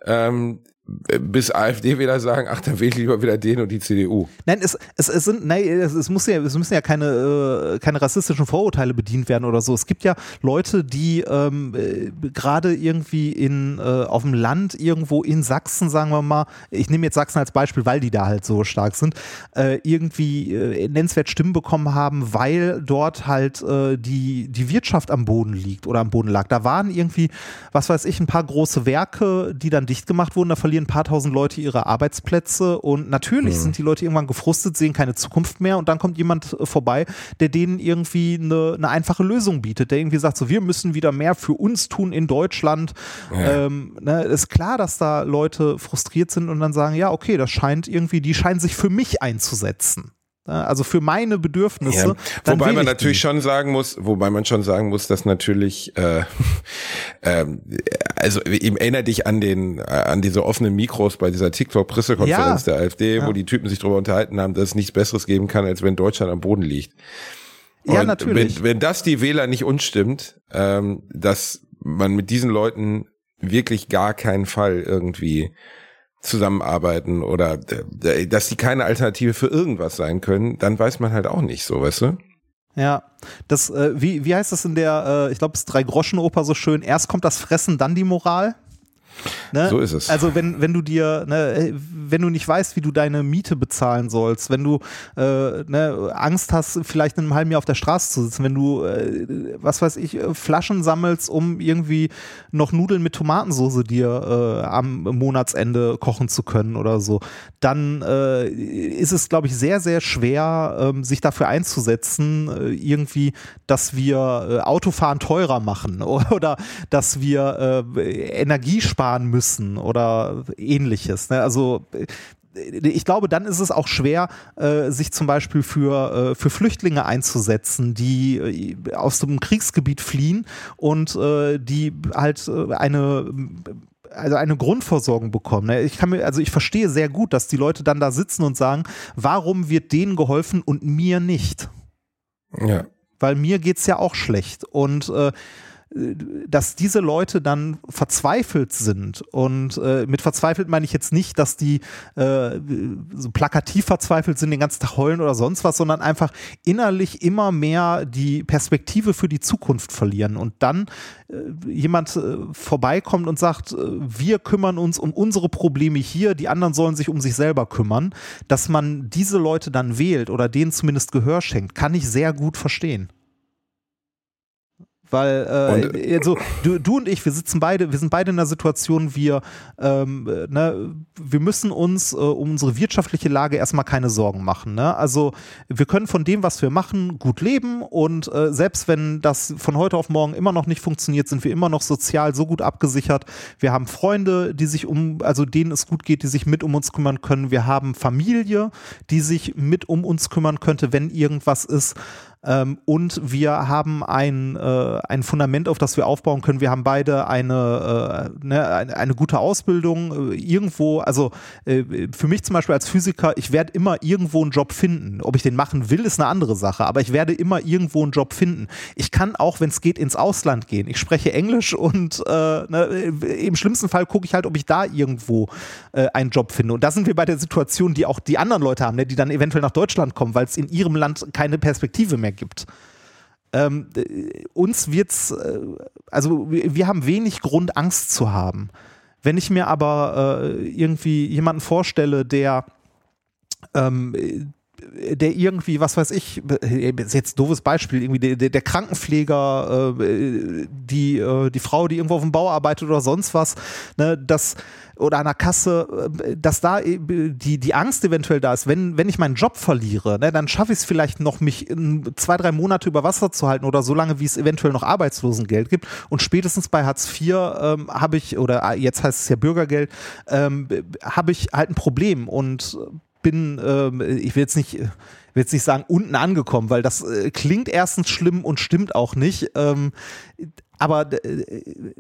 ähm, bis AfD-Wähler sagen, ach, dann wähle ich lieber wieder den und die CDU. Nein, es, es, es sind, nein, es, es muss ja, es müssen ja keine, äh, keine rassistischen Vorurteile bedient werden oder so. Es gibt ja Leute, die ähm, äh, gerade irgendwie in, äh, auf dem Land irgendwo in Sachsen, sagen wir mal, ich nehme jetzt Sachsen als Beispiel, weil die da halt so stark sind, äh, irgendwie äh, nennenswert Stimmen bekommen haben, weil dort halt äh, die, die Wirtschaft am Boden liegt oder am Boden lag. Da waren irgendwie, was weiß ich, ein paar große Werke, die dann dicht gemacht wurden, da verlieren ein paar tausend Leute ihre Arbeitsplätze und natürlich sind die Leute irgendwann gefrustet, sehen keine Zukunft mehr und dann kommt jemand äh, vorbei, der denen irgendwie eine, eine einfache Lösung bietet, der irgendwie sagt, so wir müssen wieder mehr für uns tun in Deutschland. Ähm, ne, ist klar, dass da Leute frustriert sind und dann sagen, ja, okay, das scheint irgendwie, die scheinen sich für mich einzusetzen. Ne, Also für meine Bedürfnisse. Ja. Wobei man ich natürlich die. schon sagen muss, wobei man schon sagen muss, dass natürlich, äh, *laughs* ähm, also eben erinnere dich an den, äh, an diese offenen Mikros bei dieser TikTok-Pressekonferenz Ja. der AfD, Ja. wo die Typen sich darüber unterhalten haben, dass es nichts Besseres geben kann, als wenn Deutschland am Boden liegt. Ja, Und natürlich. Wenn, wenn das die Wähler nicht unstimmt, ähm, dass man mit diesen Leuten wirklich gar keinen Fall irgendwie zusammenarbeiten oder äh, dass die keine Alternative für irgendwas sein können, dann weiß man halt auch nicht so, weißt du? Ja, das, äh, wie, wie heißt das in der, äh, ich glaube, es ist Drei-Groschen-Oper so schön, erst kommt das Fressen, dann die Moral. Ne? So ist es. Also wenn, wenn du dir, ne, wenn du nicht weißt, wie du deine Miete bezahlen sollst, wenn du äh, ne, Angst hast, vielleicht in einem halben Jahr auf der Straße zu sitzen, wenn du, äh, was weiß ich, Flaschen sammelst, um irgendwie noch Nudeln mit Tomatensauce dir äh, am Monatsende kochen zu können oder so, dann äh, ist es, glaube ich, sehr, sehr schwer, ähm, sich dafür einzusetzen, äh, irgendwie, dass wir äh, Autofahren teurer machen *laughs* oder dass wir Energie sparen müssen oder ähnliches. Ne? Also äh, ich glaube, dann ist es auch schwer, äh, sich zum Beispiel für, äh, für Flüchtlinge einzusetzen, die aus dem Kriegsgebiet fliehen und die halt eine also eine Grundversorgung bekommen. ne? Ich kann mir, also ich verstehe sehr gut, dass die Leute dann da sitzen und sagen, warum wird denen geholfen und mir nicht? Ja. Weil mir geht's ja auch schlecht. Und äh, dass diese Leute dann verzweifelt sind. Und äh, mit verzweifelt meine ich jetzt nicht, dass die äh, so plakativ verzweifelt sind, den ganzen Tag heulen oder sonst was, sondern einfach innerlich immer mehr die Perspektive für die Zukunft verlieren. Und dann äh, jemand äh, vorbeikommt und sagt, äh, wir kümmern uns um unsere Probleme hier, die anderen sollen sich um sich selber kümmern, dass man diese Leute dann wählt oder denen zumindest Gehör schenkt, kann ich sehr gut verstehen. Weil Und- äh, also, du, du und ich, wir sitzen beide, wir sind beide in einer Situation, wir, ähm, äh, ne, wir müssen uns äh, um unsere wirtschaftliche Lage erstmal keine Sorgen machen. Ne? Also wir können von dem, was wir machen, gut leben und äh, selbst wenn das von heute auf morgen immer noch nicht funktioniert, sind wir immer noch sozial so gut abgesichert. Wir haben Freunde, die sich um, also denen es gut geht, die sich mit um uns kümmern können. Wir haben Familie, die sich mit um uns kümmern könnte, wenn irgendwas ist. Ähm, und wir haben ein, äh, ein Fundament, auf das wir aufbauen können. Wir haben beide eine, äh, ne, eine, eine gute Ausbildung äh, irgendwo. Also äh, für mich zum Beispiel als Physiker, ich werde immer irgendwo einen Job finden. Ob ich den machen will, ist eine andere Sache. Aber ich werde immer irgendwo einen Job finden. Ich kann auch, wenn es geht, ins Ausland gehen. Ich spreche Englisch und äh, ne, im schlimmsten Fall gucke ich halt, ob ich da irgendwo äh, einen Job finde. Und da sind wir bei der Situation, die auch die anderen Leute haben, ne, die dann eventuell nach Deutschland kommen, weil es in ihrem Land keine Perspektive mehr gibt. Ähm, uns wird's, äh, also wir haben wenig Grund, Angst zu haben. Wenn ich mir aber äh, irgendwie jemanden vorstelle, der ähm, der irgendwie, was weiß ich, ist jetzt ein doofes Beispiel, irgendwie der, der Krankenpfleger, äh, die, äh, die Frau, die irgendwo auf dem Bau arbeitet oder sonst was, ne, das oder der Kasse, äh, dass da die, die Angst eventuell da ist, wenn, wenn ich meinen Job verliere, ne, dann schaffe ich es vielleicht noch, mich zwei, drei Monate über Wasser zu halten oder so lange, wie es eventuell noch Arbeitslosengeld gibt. Und spätestens bei Hartz IV ähm, habe ich, oder jetzt heißt es ja Bürgergeld, ähm, habe ich halt ein Problem und bin, äh, ich will jetzt nicht, will jetzt nicht sagen, unten angekommen, weil das äh, klingt erstens schlimm und stimmt auch nicht. Ähm, aber äh,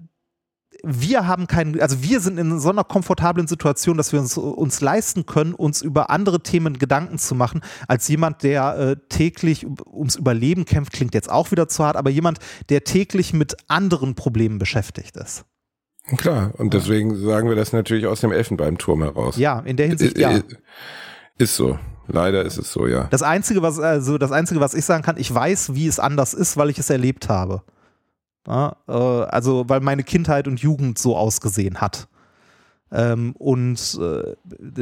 wir haben keinen, also wir sind in so einer komfortablen Situation, dass wir uns, uns leisten können, uns über andere Themen Gedanken zu machen, als jemand, der äh, täglich ums Überleben kämpft, klingt jetzt auch wieder zu hart, aber jemand, der täglich mit anderen Problemen beschäftigt ist. Klar, und deswegen sagen wir das natürlich aus dem Elfenbeinturm heraus. Ja, in der Hinsicht ja. Ist so. Leider ist es so, ja. Das einzige, was also das einzige, was ich sagen kann, ich weiß, wie es anders ist, weil ich es erlebt habe. Ja, äh, also weil meine Kindheit und Jugend so ausgesehen hat. Ähm, und äh,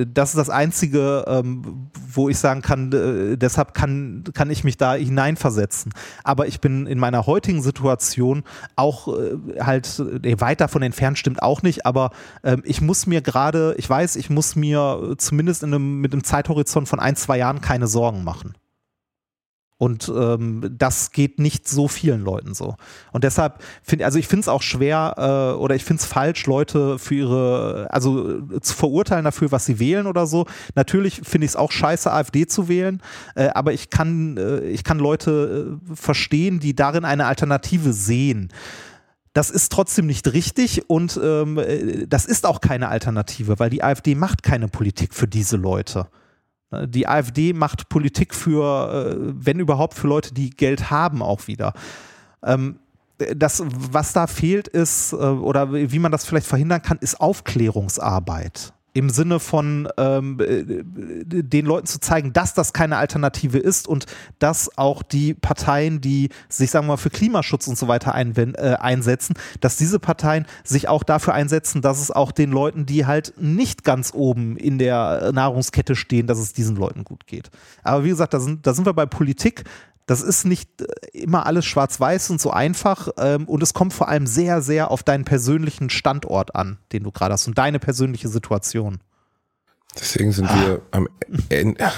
das ist das Einzige, ähm, wo ich sagen kann, äh, deshalb kann, kann ich mich da hineinversetzen. Aber ich bin in meiner heutigen Situation auch äh, halt äh, weit davon entfernt, stimmt auch nicht, aber ähm, ich muss mir gerade, ich weiß, ich muss mir zumindest einem, mit einem Zeithorizont von ein, zwei Jahren keine Sorgen machen. Und ähm, das geht nicht so vielen Leuten so. Und deshalb finde also ich finde es auch schwer äh, oder ich finde es falsch, Leute für ihre, also äh, zu verurteilen dafür, was sie wählen oder so. Natürlich finde ich es auch scheiße, AfD zu wählen, äh, aber ich kann, äh, ich kann Leute äh, verstehen, die darin eine Alternative sehen. Das ist trotzdem nicht richtig und ähm, äh, das ist auch keine Alternative, weil die AfD macht keine Politik für diese Leute. Die AfD macht Politik für, äh, wenn überhaupt, für Leute, die Geld haben, auch wieder. Ähm, das, was da fehlt, ist, äh, oder wie man das vielleicht verhindern kann, ist Aufklärungsarbeit im Sinne von ähm, äh, den Leuten zu zeigen, dass das keine Alternative ist und dass auch die Parteien, die sich, sagen wir mal, für Klimaschutz und so weiter ein, äh, einsetzen, dass diese Parteien sich auch dafür einsetzen, dass es auch den Leuten, die halt nicht ganz oben in der Nahrungskette stehen, dass es diesen Leuten gut geht. Aber wie gesagt, da sind, da sind wir bei Politik das ist nicht äh, immer alles schwarz-weiß und so einfach ähm, und es kommt vor allem sehr, sehr auf deinen persönlichen Standort an, den du gerade hast und deine persönliche Situation. Deswegen sind ah. wir am Ende.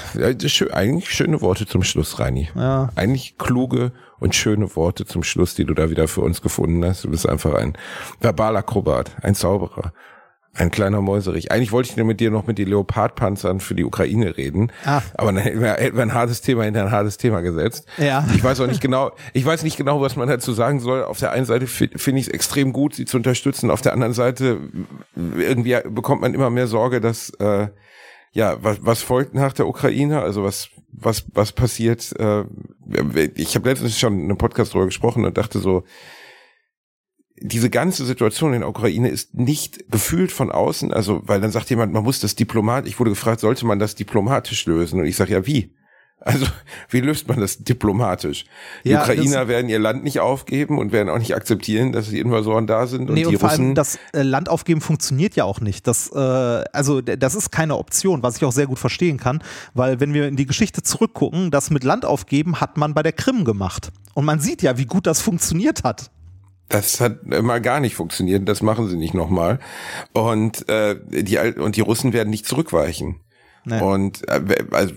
Eigentlich schöne Worte zum Schluss, Reini. Ja. Eigentlich kluge und schöne Worte zum Schluss, die du da wieder für uns gefunden hast. Du bist einfach ein Verbalakrobat, ein Zauberer. Ein kleiner Mäuserich. Eigentlich wollte ich nur mit dir noch mit den Leopardpanzern für die Ukraine reden. Ah. Aber dann hätten wir, ein hartes Thema hinter ein hartes Thema gesetzt. Ja. Ich weiß auch nicht genau, ich weiß nicht genau, was man dazu sagen soll. Auf der einen Seite finde ich es extrem gut, sie zu unterstützen. Auf der anderen Seite irgendwie bekommt man immer mehr Sorge, dass, äh, ja, was, was folgt nach der Ukraine? Also was, was, was passiert? Äh, ich habe letztens schon in einem Podcast darüber gesprochen und dachte so, diese ganze Situation in der Ukraine ist nicht gefühlt von außen, also weil dann sagt jemand, man muss das diplomatisch, ich wurde gefragt, sollte man das diplomatisch lösen? Und ich sage, ja, wie? Also, *laughs* wie löst man das diplomatisch? Die ja, Ukrainer werden ihr Land nicht aufgeben und werden auch nicht akzeptieren, dass die Invasoren da sind. Und nee, die und vor Russen allem das äh, Land aufgeben funktioniert ja auch nicht. Das, äh, also, das ist keine Option, was ich auch sehr gut verstehen kann, weil wenn wir in die Geschichte zurückgucken, das mit Land aufgeben hat man bei der Krim gemacht. Und man sieht ja, wie gut das funktioniert hat. Das hat immer gar nicht funktioniert. Das machen sie nicht nochmal. Und äh, die und die Russen werden nicht zurückweichen. Nee. Und äh, also,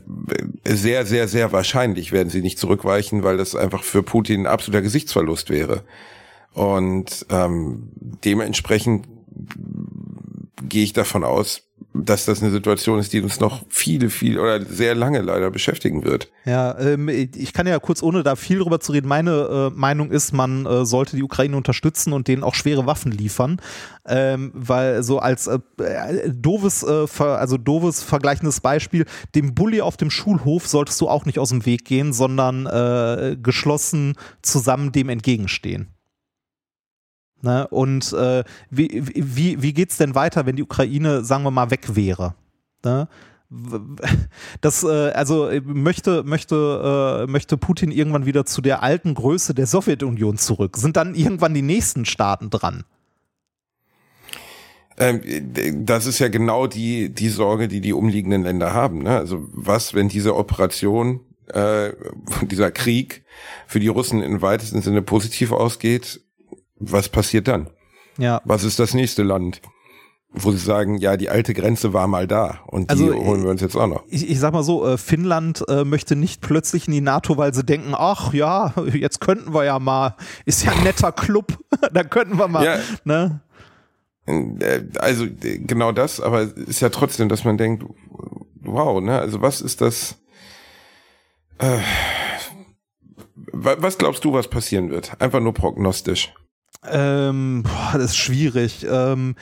sehr, sehr, sehr wahrscheinlich werden sie nicht zurückweichen, weil das einfach für Putin ein absoluter Gesichtsverlust wäre. Und ähm, dementsprechend gehe ich davon aus, dass das eine Situation ist, die uns noch viele, viel oder sehr lange leider beschäftigen wird. Ja, ähm, ich kann ja kurz, ohne da viel drüber zu reden, meine äh, Meinung ist, man äh, sollte die Ukraine unterstützen und denen auch schwere Waffen liefern, ähm, weil so als äh, äh doofes, äh, also doofes vergleichendes Beispiel, dem Bully auf dem Schulhof solltest du auch nicht aus dem Weg gehen, sondern äh, geschlossen zusammen dem entgegenstehen. Ne? Und äh, wie, wie, wie geht's denn weiter, wenn die Ukraine, sagen wir mal, weg wäre? Ne? *laughs* das, äh, also möchte, möchte, äh, möchte Putin irgendwann wieder zu der alten Größe der Sowjetunion zurück? Sind dann irgendwann die nächsten Staaten dran? Ähm, das ist ja genau die, die Sorge, die die umliegenden Länder haben. Ne? Also was, wenn diese Operation, äh, *laughs* dieser Krieg für die Russen im weitesten Sinne positiv ausgeht, was passiert dann? Ja. Was ist das nächste Land? Wo sie sagen, ja, die alte Grenze war mal da und die Also, holen wir uns jetzt auch noch. Ich, ich sag mal so, äh, Finnland äh, möchte nicht plötzlich in die NATO, weil sie denken, ach ja, jetzt könnten wir ja mal, ist ja ein netter Club, *laughs* da könnten wir mal, Ja. ne? Äh, Also genau das, aber es ist ja trotzdem, dass man denkt, wow, ne? Also was ist das? Äh, wa- was glaubst du, was passieren wird? Einfach nur prognostisch. Ähm, boah, das ist schwierig. Ähm,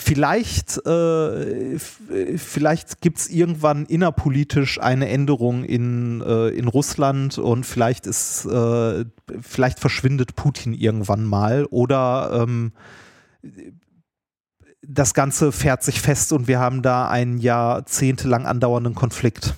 vielleicht äh, vielleicht gibt es irgendwann innerpolitisch eine Änderung in, äh, in Russland und vielleicht ist äh, vielleicht verschwindet Putin irgendwann mal oder ähm, das Ganze fährt sich fest und wir haben da einen jahrzehntelang andauernden Konflikt.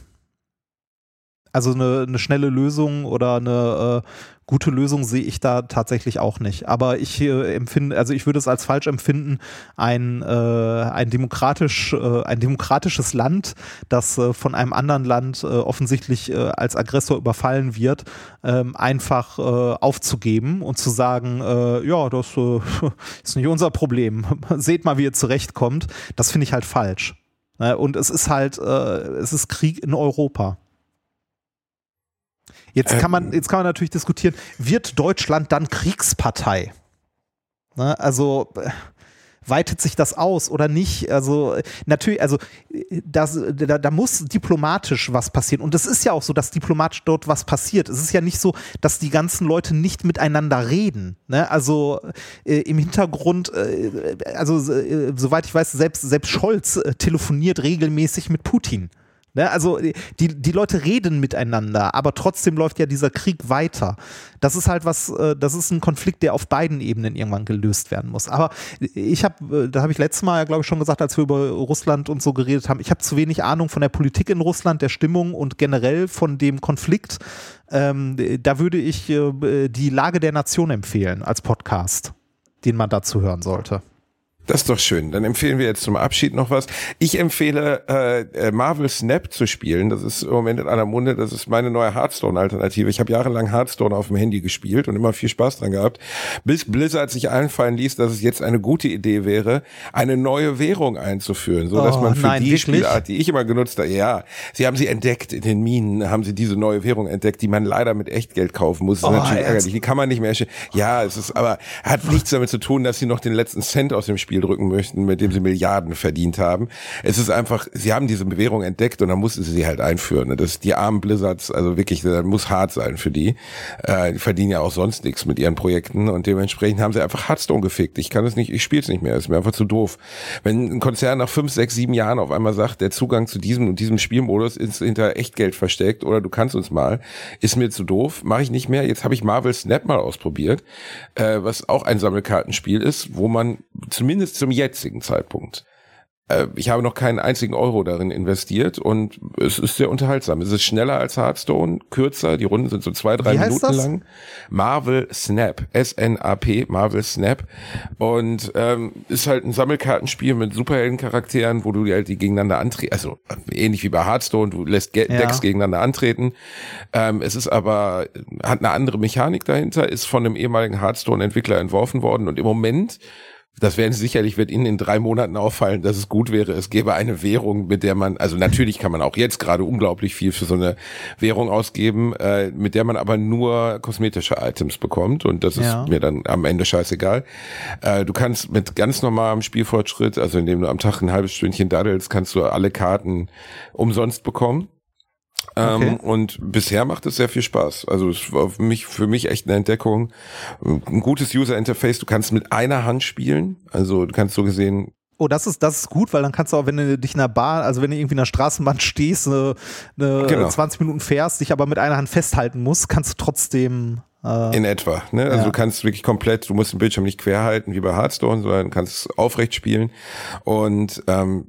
Also eine, eine schnelle Lösung oder eine äh, gute Lösung sehe ich da tatsächlich auch nicht. Aber ich äh, empfinde, also ich würde es als falsch empfinden, ein, äh, ein, demokratisch, äh, ein demokratisches Land, das äh, von einem anderen Land äh, offensichtlich äh, als Aggressor überfallen wird, ähm, einfach äh, aufzugeben und zu sagen, äh, ja, das äh, *laughs* ist nicht unser Problem. *laughs* Seht mal, wie ihr zurechtkommt. Das finde ich halt falsch. Ne? Und es ist halt, äh, es ist Krieg in Europa. Jetzt kann man, jetzt kann man natürlich diskutieren, wird Deutschland dann Kriegspartei? Ne, also weitet sich das aus oder nicht? Also natürlich, also das, da, da muss diplomatisch was passieren. Und es ist ja auch so, dass diplomatisch dort was passiert. Es ist ja nicht so, dass die ganzen Leute nicht miteinander reden. Ne? Also äh, im Hintergrund, äh, also äh, soweit ich weiß, selbst, selbst Scholz äh, telefoniert regelmäßig mit Putin. Ne, also die, die Leute reden miteinander, aber trotzdem läuft ja dieser Krieg weiter. Das ist halt was, äh, das ist ein Konflikt, der auf beiden Ebenen irgendwann gelöst werden muss. Aber ich habe, da habe ich letztes Mal ja glaube ich schon gesagt, als wir über Russland und so geredet haben, ich habe zu wenig Ahnung von der Politik in Russland, der Stimmung und generell von dem Konflikt. Ähm, da würde ich äh, die Lage der Nation empfehlen als Podcast, den man dazu hören sollte. Das ist doch schön. Dann empfehlen wir jetzt zum Abschied noch was. Ich empfehle äh, äh, Marvel Snap zu spielen. Das ist im Moment in aller Munde. Das ist meine neue Hearthstone-Alternative. Ich habe jahrelang Hearthstone auf dem Handy gespielt und immer viel Spaß dran gehabt, bis Blizzard sich einfallen ließ, dass es jetzt eine gute Idee wäre, eine neue Währung einzuführen, so dass Oh, man für nein, die? Spielart, die ich immer genutzt habe, ja, sie haben sie entdeckt in den Minen, haben sie diese neue Währung entdeckt, die man leider mit Echtgeld kaufen muss. Das ist Oh, natürlich ernst? ärgerlich. Die kann man nicht mehr. Ja, es ist aber hat nichts damit zu tun, dass sie noch den letzten Cent aus dem Spiel drücken möchten, mit dem sie Milliarden verdient haben. Es ist einfach, sie haben diese Währung entdeckt und dann mussten sie sie halt einführen. Das die armen Blizzards, also wirklich, das muss hart sein für die. Äh, die verdienen ja auch sonst nichts mit ihren Projekten und dementsprechend haben sie einfach Hearthstone gefickt. Ich kann es nicht, ich spiele es nicht mehr, ist mir einfach zu doof. Wenn ein Konzern nach fünf, sechs, sieben Jahren auf einmal sagt, der Zugang zu diesem und diesem Spielmodus ist hinter Echtgeld versteckt oder du kannst uns mal, ist mir zu doof, mache ich nicht mehr. Jetzt habe ich Marvel Snap mal ausprobiert, äh, was auch ein Sammelkartenspiel ist, wo man zumindest zum jetzigen Zeitpunkt äh, ich habe noch keinen einzigen Euro darin investiert und es ist sehr unterhaltsam. Es ist schneller als Hearthstone, kürzer, die Runden sind so zwei, drei Wie Minuten lang. Marvel Snap, S-N-A-P, Marvel Snap. Und ähm, ist halt ein Sammelkartenspiel mit Superheldencharakteren, wo du halt die gegeneinander antreten, also äh, ähnlich wie bei Hearthstone, du lässt Ge Ja. Decks gegeneinander antreten. Ähm, es ist aber, hat eine andere Mechanik dahinter, ist von einem ehemaligen Hearthstone-Entwickler entworfen worden und im Moment das werden sicherlich wird Ihnen in drei Monaten auffallen, dass es gut wäre. Es gäbe eine Währung, mit der man, also natürlich kann man auch jetzt gerade unglaublich viel für so eine Währung ausgeben, äh, mit der man aber nur kosmetische Items bekommt und das Ja. ist mir dann am Ende scheißegal. Äh, du kannst mit ganz normalem Spielfortschritt, also indem du am Tag ein halbes Stündchen daddelst, kannst du alle Karten umsonst bekommen. Okay. Ähm, und bisher macht es sehr viel Spaß. Also es war für mich, für mich echt eine Entdeckung. Ein gutes User Interface. Du kannst mit einer Hand spielen. Also du kannst so gesehen Oh, das ist, das ist gut, weil dann kannst du auch, wenn du dich in der Bahn, also wenn du irgendwie in der Straßenbahn *laughs* stehst, eine, eine Genau. 20 Minuten fährst, dich aber mit einer Hand festhalten musst, kannst du trotzdem. Äh, in etwa. Ne? Also Ja. du kannst wirklich komplett, du musst den Bildschirm nicht quer halten wie bei Hearthstone, sondern kannst aufrecht spielen. Und ähm,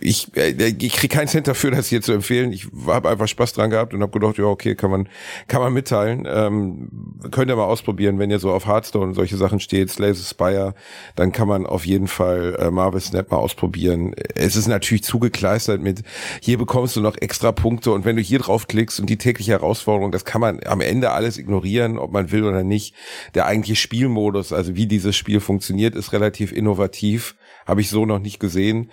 ich, äh, ich kriege keinen Cent dafür, das hier zu empfehlen. Ich habe einfach Spaß dran gehabt und habe gedacht, ja, okay, kann man, kann man mitteilen. Ähm, könnt ihr mal ausprobieren, wenn ihr so auf Hearthstone und solche Sachen steht, Slay the Spire, dann kann man auf jeden Fall äh, Marvel Snap mal ausprobieren. Es ist natürlich zugekleistert mit, hier bekommst du noch extra Punkte und wenn du hier drauf klickst und die tägliche Herausforderung, das kann man am Ende alles ignorieren, ob man will oder nicht. Der eigentliche Spielmodus, also wie dieses Spiel funktioniert, ist relativ innovativ. Habe ich so noch nicht gesehen.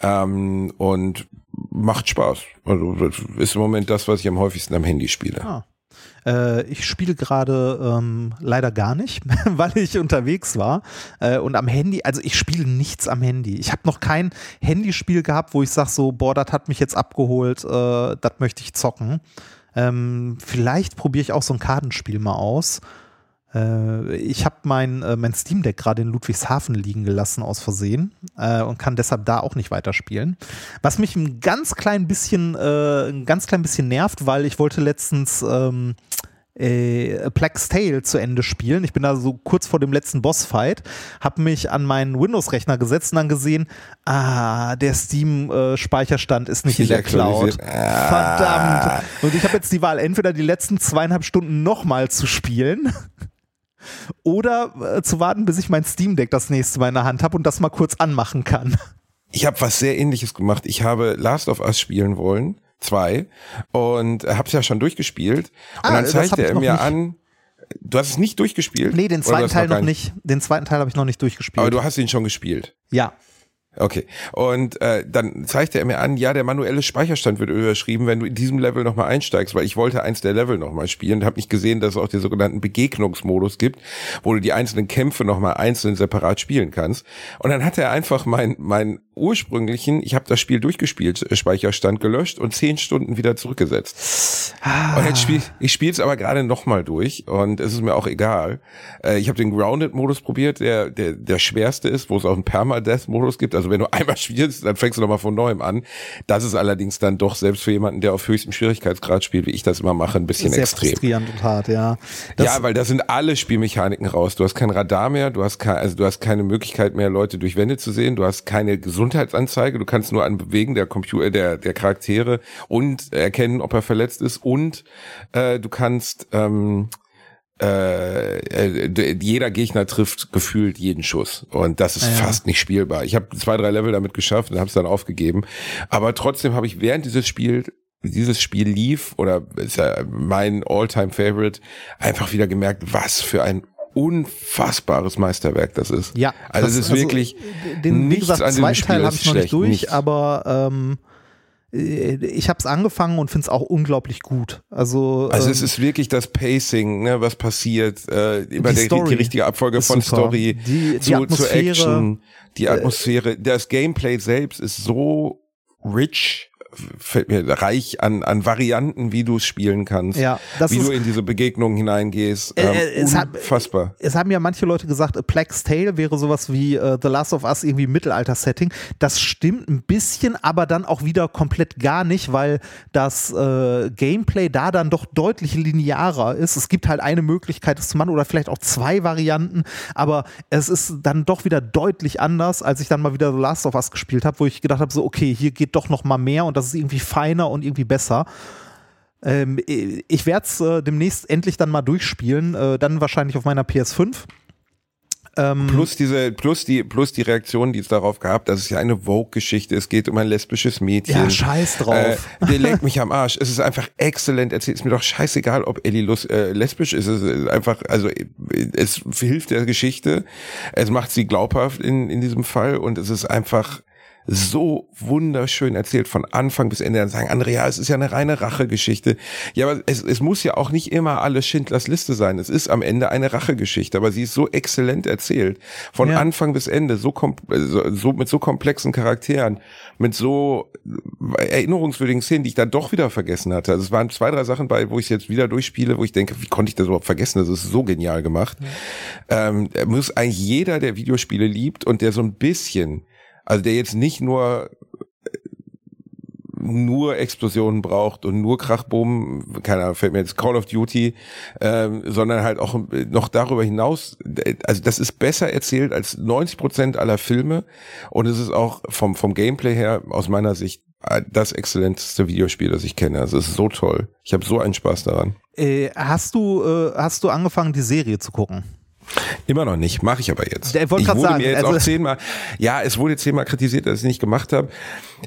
Ähm, und macht Spaß. Also das ist im Moment das, was ich am häufigsten am Handy spiele. Ah. Äh, ich spiele gerade ähm, leider gar nicht, *laughs* weil ich unterwegs war. Äh, und am Handy, also ich spiele nichts am Handy. Ich habe noch kein Handyspiel gehabt, wo ich sage so, boah, das hat mich jetzt abgeholt, äh, das möchte ich zocken. Ähm, vielleicht probiere ich auch so ein Kartenspiel mal aus. Äh, ich habe mein, äh, mein Steam Deck gerade in Ludwigshafen liegen gelassen aus Versehen äh, und kann deshalb da auch nicht weiterspielen. Was mich ein ganz klein bisschen, äh, ein ganz klein bisschen nervt, weil ich wollte letztens ähm, äh, Plague's Tale zu Ende spielen. Ich bin da so kurz vor dem letzten Bossfight, habe mich an meinen Windows-Rechner gesetzt und dann gesehen, ah, der Steam-Speicherstand ist nicht in der Cloud. Verdammt. Und ich habe jetzt die Wahl, entweder die letzten zweieinhalb Stunden nochmal zu spielen oder äh, zu warten, bis ich mein Steam Deck das nächste Mal in der Hand habe und das mal kurz anmachen kann. Ich habe was sehr ähnliches gemacht. Ich habe Last of Us spielen wollen, zwei, und habe es ja schon durchgespielt. Und Ah, dann zeigte hab ich er noch mir nicht. an, du hast es nicht durchgespielt? Nee, den zweiten Teil gar noch nicht. Den zweiten Teil habe ich noch nicht durchgespielt. Aber du hast ihn schon gespielt. ja. Okay. Und äh, dann zeigte er mir an, ja, der manuelle Speicherstand wird überschrieben, wenn du in diesem Level nochmal einsteigst, weil ich wollte eins der Level nochmal spielen, habe nicht gesehen, dass es auch den sogenannten Begegnungsmodus gibt, wo du die einzelnen Kämpfe nochmal einzeln separat spielen kannst. Und dann hat er einfach mein, mein ursprünglichen, ich habe das Spiel durchgespielt, äh, Speicherstand gelöscht und zehn Stunden wieder zurückgesetzt. Und jetzt spiel, ich spiele es aber gerade nochmal durch und es ist mir auch egal. Äh, ich habe den Grounded-Modus probiert, der, der der schwerste ist, wo es auch einen Permadeath-Modus gibt. Also wenn du *laughs* einmal spielst, dann fängst du nochmal von neuem an. Das ist allerdings dann doch selbst für jemanden, der auf höchstem Schwierigkeitsgrad spielt, wie ich das immer mache, ein bisschen Sehr extrem. frustrierend und hart, ja. Das, ja, weil da sind alle Spielmechaniken raus. Du hast kein Radar mehr, du hast kein, also du hast keine Möglichkeit mehr, Leute durch Wände zu sehen, du hast keine Gesundheitsanzeige, du kannst nur an Bewegen der Computer, der, der Charaktere und erkennen, ob er verletzt ist und äh, du kannst ähm, äh, äh, jeder Gegner trifft gefühlt jeden Schuss und das ist Ja. fast nicht spielbar. Ich habe zwei, drei Level damit geschafft und habe es dann aufgegeben, aber trotzdem habe ich während dieses Spiel dieses Spiel lief oder ist ja mein All-Time Favorite einfach wieder gemerkt, was für ein unfassbares Meisterwerk das ist. Ja, also das- es ist wirklich den, wie nichts gesagt, an Spiel Teil habe ich noch nicht durch, nichts. aber ähm, äh, ich habe es angefangen und finde es auch unglaublich gut. Also, Also ähm, es ist wirklich das Pacing, ne, was passiert, äh, immer Die der, Story die richtige Abfolge von super. Story Die- die zu, zu äh, Action, die Atmosphäre, das Gameplay selbst ist so rich, fällt mir reich an, an Varianten, wie du es spielen kannst, Ja, das wie ist- du in diese Begegnungen hineingehst. Äh, Ähm, äh, es hat- unfassbar. es haben ja manche Leute gesagt, A Plague's Tale wäre sowas wie äh, The Last of Us irgendwie Mittelalter-Setting. Das stimmt ein bisschen, aber dann auch wieder komplett gar nicht, weil das äh, Gameplay da dann doch deutlich linearer ist. Es gibt halt eine Möglichkeit, das zu machen oder vielleicht auch zwei Varianten, aber es ist dann doch wieder deutlich anders, als ich dann mal wieder The Last of Us gespielt habe, wo ich gedacht habe, so okay, hier geht doch noch mal mehr und das ist irgendwie feiner und irgendwie besser. Ähm, ich werde es äh, demnächst endlich dann mal durchspielen, äh, dann wahrscheinlich auf meiner PS5. Ähm, Plus diese, plus die, plus die Reaktion, die es darauf gab, dass es ja eine Vogue-Geschichte, es geht um ein lesbisches Mädchen. Ja, scheiß drauf. Äh, der legt mich am Arsch. Es ist einfach exzellent erzählt. Es ist mir doch scheißegal, ob Ellie Lus äh, lesbisch ist. Es ist einfach, also äh, es hilft der Geschichte. Es macht sie glaubhaft in, in diesem Fall und es ist einfach so wunderschön erzählt von Anfang bis Ende. Dann sagen andere, ja, es ist ja eine reine Rachegeschichte. Ja, aber es, es muss ja auch nicht immer alles Schindlers Liste sein. Es ist am Ende eine Rachegeschichte, aber sie ist so exzellent erzählt. Von Ja. Anfang bis Ende, so, so, so mit so komplexen Charakteren, mit so erinnerungswürdigen Szenen, die ich dann doch wieder vergessen hatte. Also es waren zwei, drei Sachen bei, wo ich jetzt wieder durchspiele, wo ich denke, wie konnte ich das überhaupt vergessen? Das ist so genial gemacht. Ähm, muss eigentlich jeder, der Videospiele liebt und der so ein bisschen, also der jetzt nicht nur nur Explosionen braucht und nur Krachboom, keine Ahnung, fällt mir jetzt Call of Duty, ähm, sondern halt auch noch darüber hinaus, also das ist besser erzählt als 90 Prozent aller Filme und es ist auch vom, vom Gameplay her aus meiner Sicht das exzellenteste Videospiel, das ich kenne. Also es ist so toll. Ich habe so einen Spaß daran. Äh, hast du äh, hast du angefangen, die Serie zu gucken? Immer noch nicht, mache ich aber jetzt. Ich wurde sagen, mir jetzt also auch zehnmal, ja, es wurde zehnmal kritisiert, dass ich es nicht gemacht habe.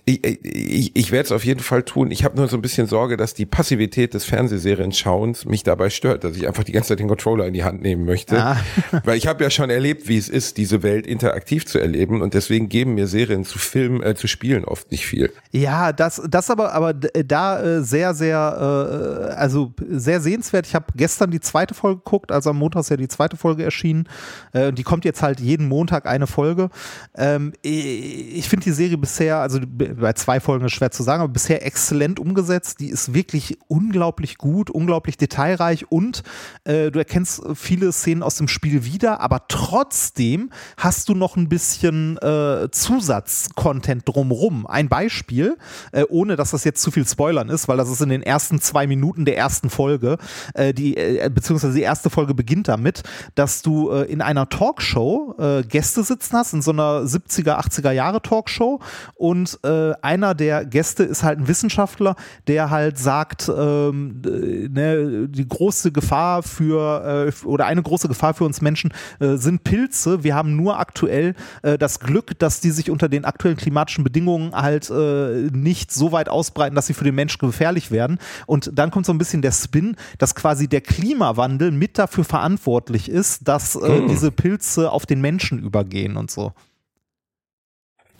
Ich, ich, ich werde es auf jeden Fall tun. Ich habe nur so ein bisschen Sorge, dass die Passivität des Fernsehserien-Schauens mich dabei stört, dass ich einfach die ganze Zeit den Controller in die Hand nehmen möchte. Ah. *laughs* Weil ich habe ja schon erlebt, wie es ist, diese Welt interaktiv zu erleben und deswegen geben mir Serien zu Filmen, äh, zu Spielen oft nicht viel. Ja, das, das aber, aber da äh, sehr, sehr, äh, also sehr sehenswert. Ich habe gestern die zweite Folge geguckt, also am Montag ist ja die zweite Folge erschienen. Äh, die kommt jetzt halt jeden Montag eine Folge. Ähm, ich finde die Serie bisher, also bei zwei Folgen ist schwer zu sagen, aber bisher exzellent umgesetzt. Die ist wirklich unglaublich gut, unglaublich detailreich und äh, du erkennst viele Szenen aus dem Spiel wieder, aber trotzdem hast du noch ein bisschen äh, Zusatzcontent drumrum. Ein Beispiel, äh, ohne dass das jetzt zu viel Spoilern ist, weil das ist in den ersten zwei Minuten der ersten Folge, äh, die, äh, beziehungsweise die erste Folge beginnt damit, dass du äh, in einer Talkshow äh, Gäste sitzen hast, in so einer 70er, 80er Jahre Talkshow und äh, einer der Gäste ist halt ein Wissenschaftler, der halt sagt, ähm, ne, die große Gefahr für äh, oder eine große Gefahr für uns Menschen äh, sind Pilze. Wir haben nur aktuell äh, das Glück, dass die sich unter den aktuellen klimatischen Bedingungen halt nicht so weit ausbreiten, dass sie für den Menschen gefährlich werden. Und dann kommt so ein bisschen der Spin, dass quasi der Klimawandel mit dafür verantwortlich ist, dass äh, hm. diese Pilze auf den Menschen übergehen und so.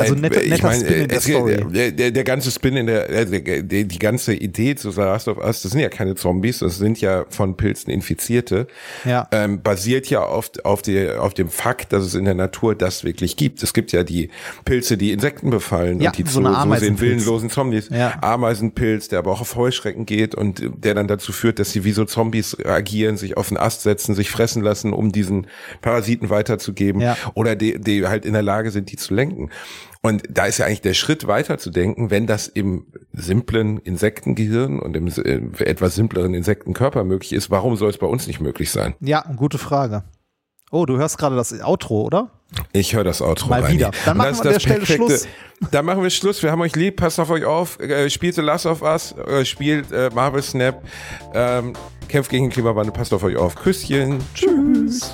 Also netter, netter ich mein, Spin in der Story. Der, der, der, ganze Spin in der, äh, der, der, die ganze Idee zu The Last of Us, das sind ja keine Zombies, das sind ja von Pilzen Infizierte, ja. ähm, basiert ja auf, auf, die, auf dem Fakt, dass es in der Natur das wirklich gibt. Es gibt ja die Pilze, die Insekten befallen ja, und die so, zu, so sehen willenlosen Zombies. Ja. Ameisenpilz, der aber auch auf Heuschrecken geht und der dann dazu führt, dass sie wie so Zombies agieren, sich auf den Ast setzen, sich fressen lassen, um diesen Parasiten weiterzugeben ja. oder die, die halt in der Lage sind, die zu lenken. Und da ist ja eigentlich der Schritt weiter zu denken, wenn das im simplen Insektengehirn und im äh, etwas simpleren Insektenkörper möglich ist, warum soll es bei uns nicht möglich sein? Ja, gute Frage. Oh, du hörst gerade das Outro, oder? Ich höre das Outro. Mal rein. wieder. Dann machen wir an der Stelle Schluss. *laughs* Dann machen wir Schluss. Wir haben euch lieb. Passt auf euch auf. Äh, spielt The Last of Us. Äh, spielt äh, Marvel Snap. Ähm, kämpft gegen den Klimawandel. Passt auf euch auf. Küsschen. Tschüss.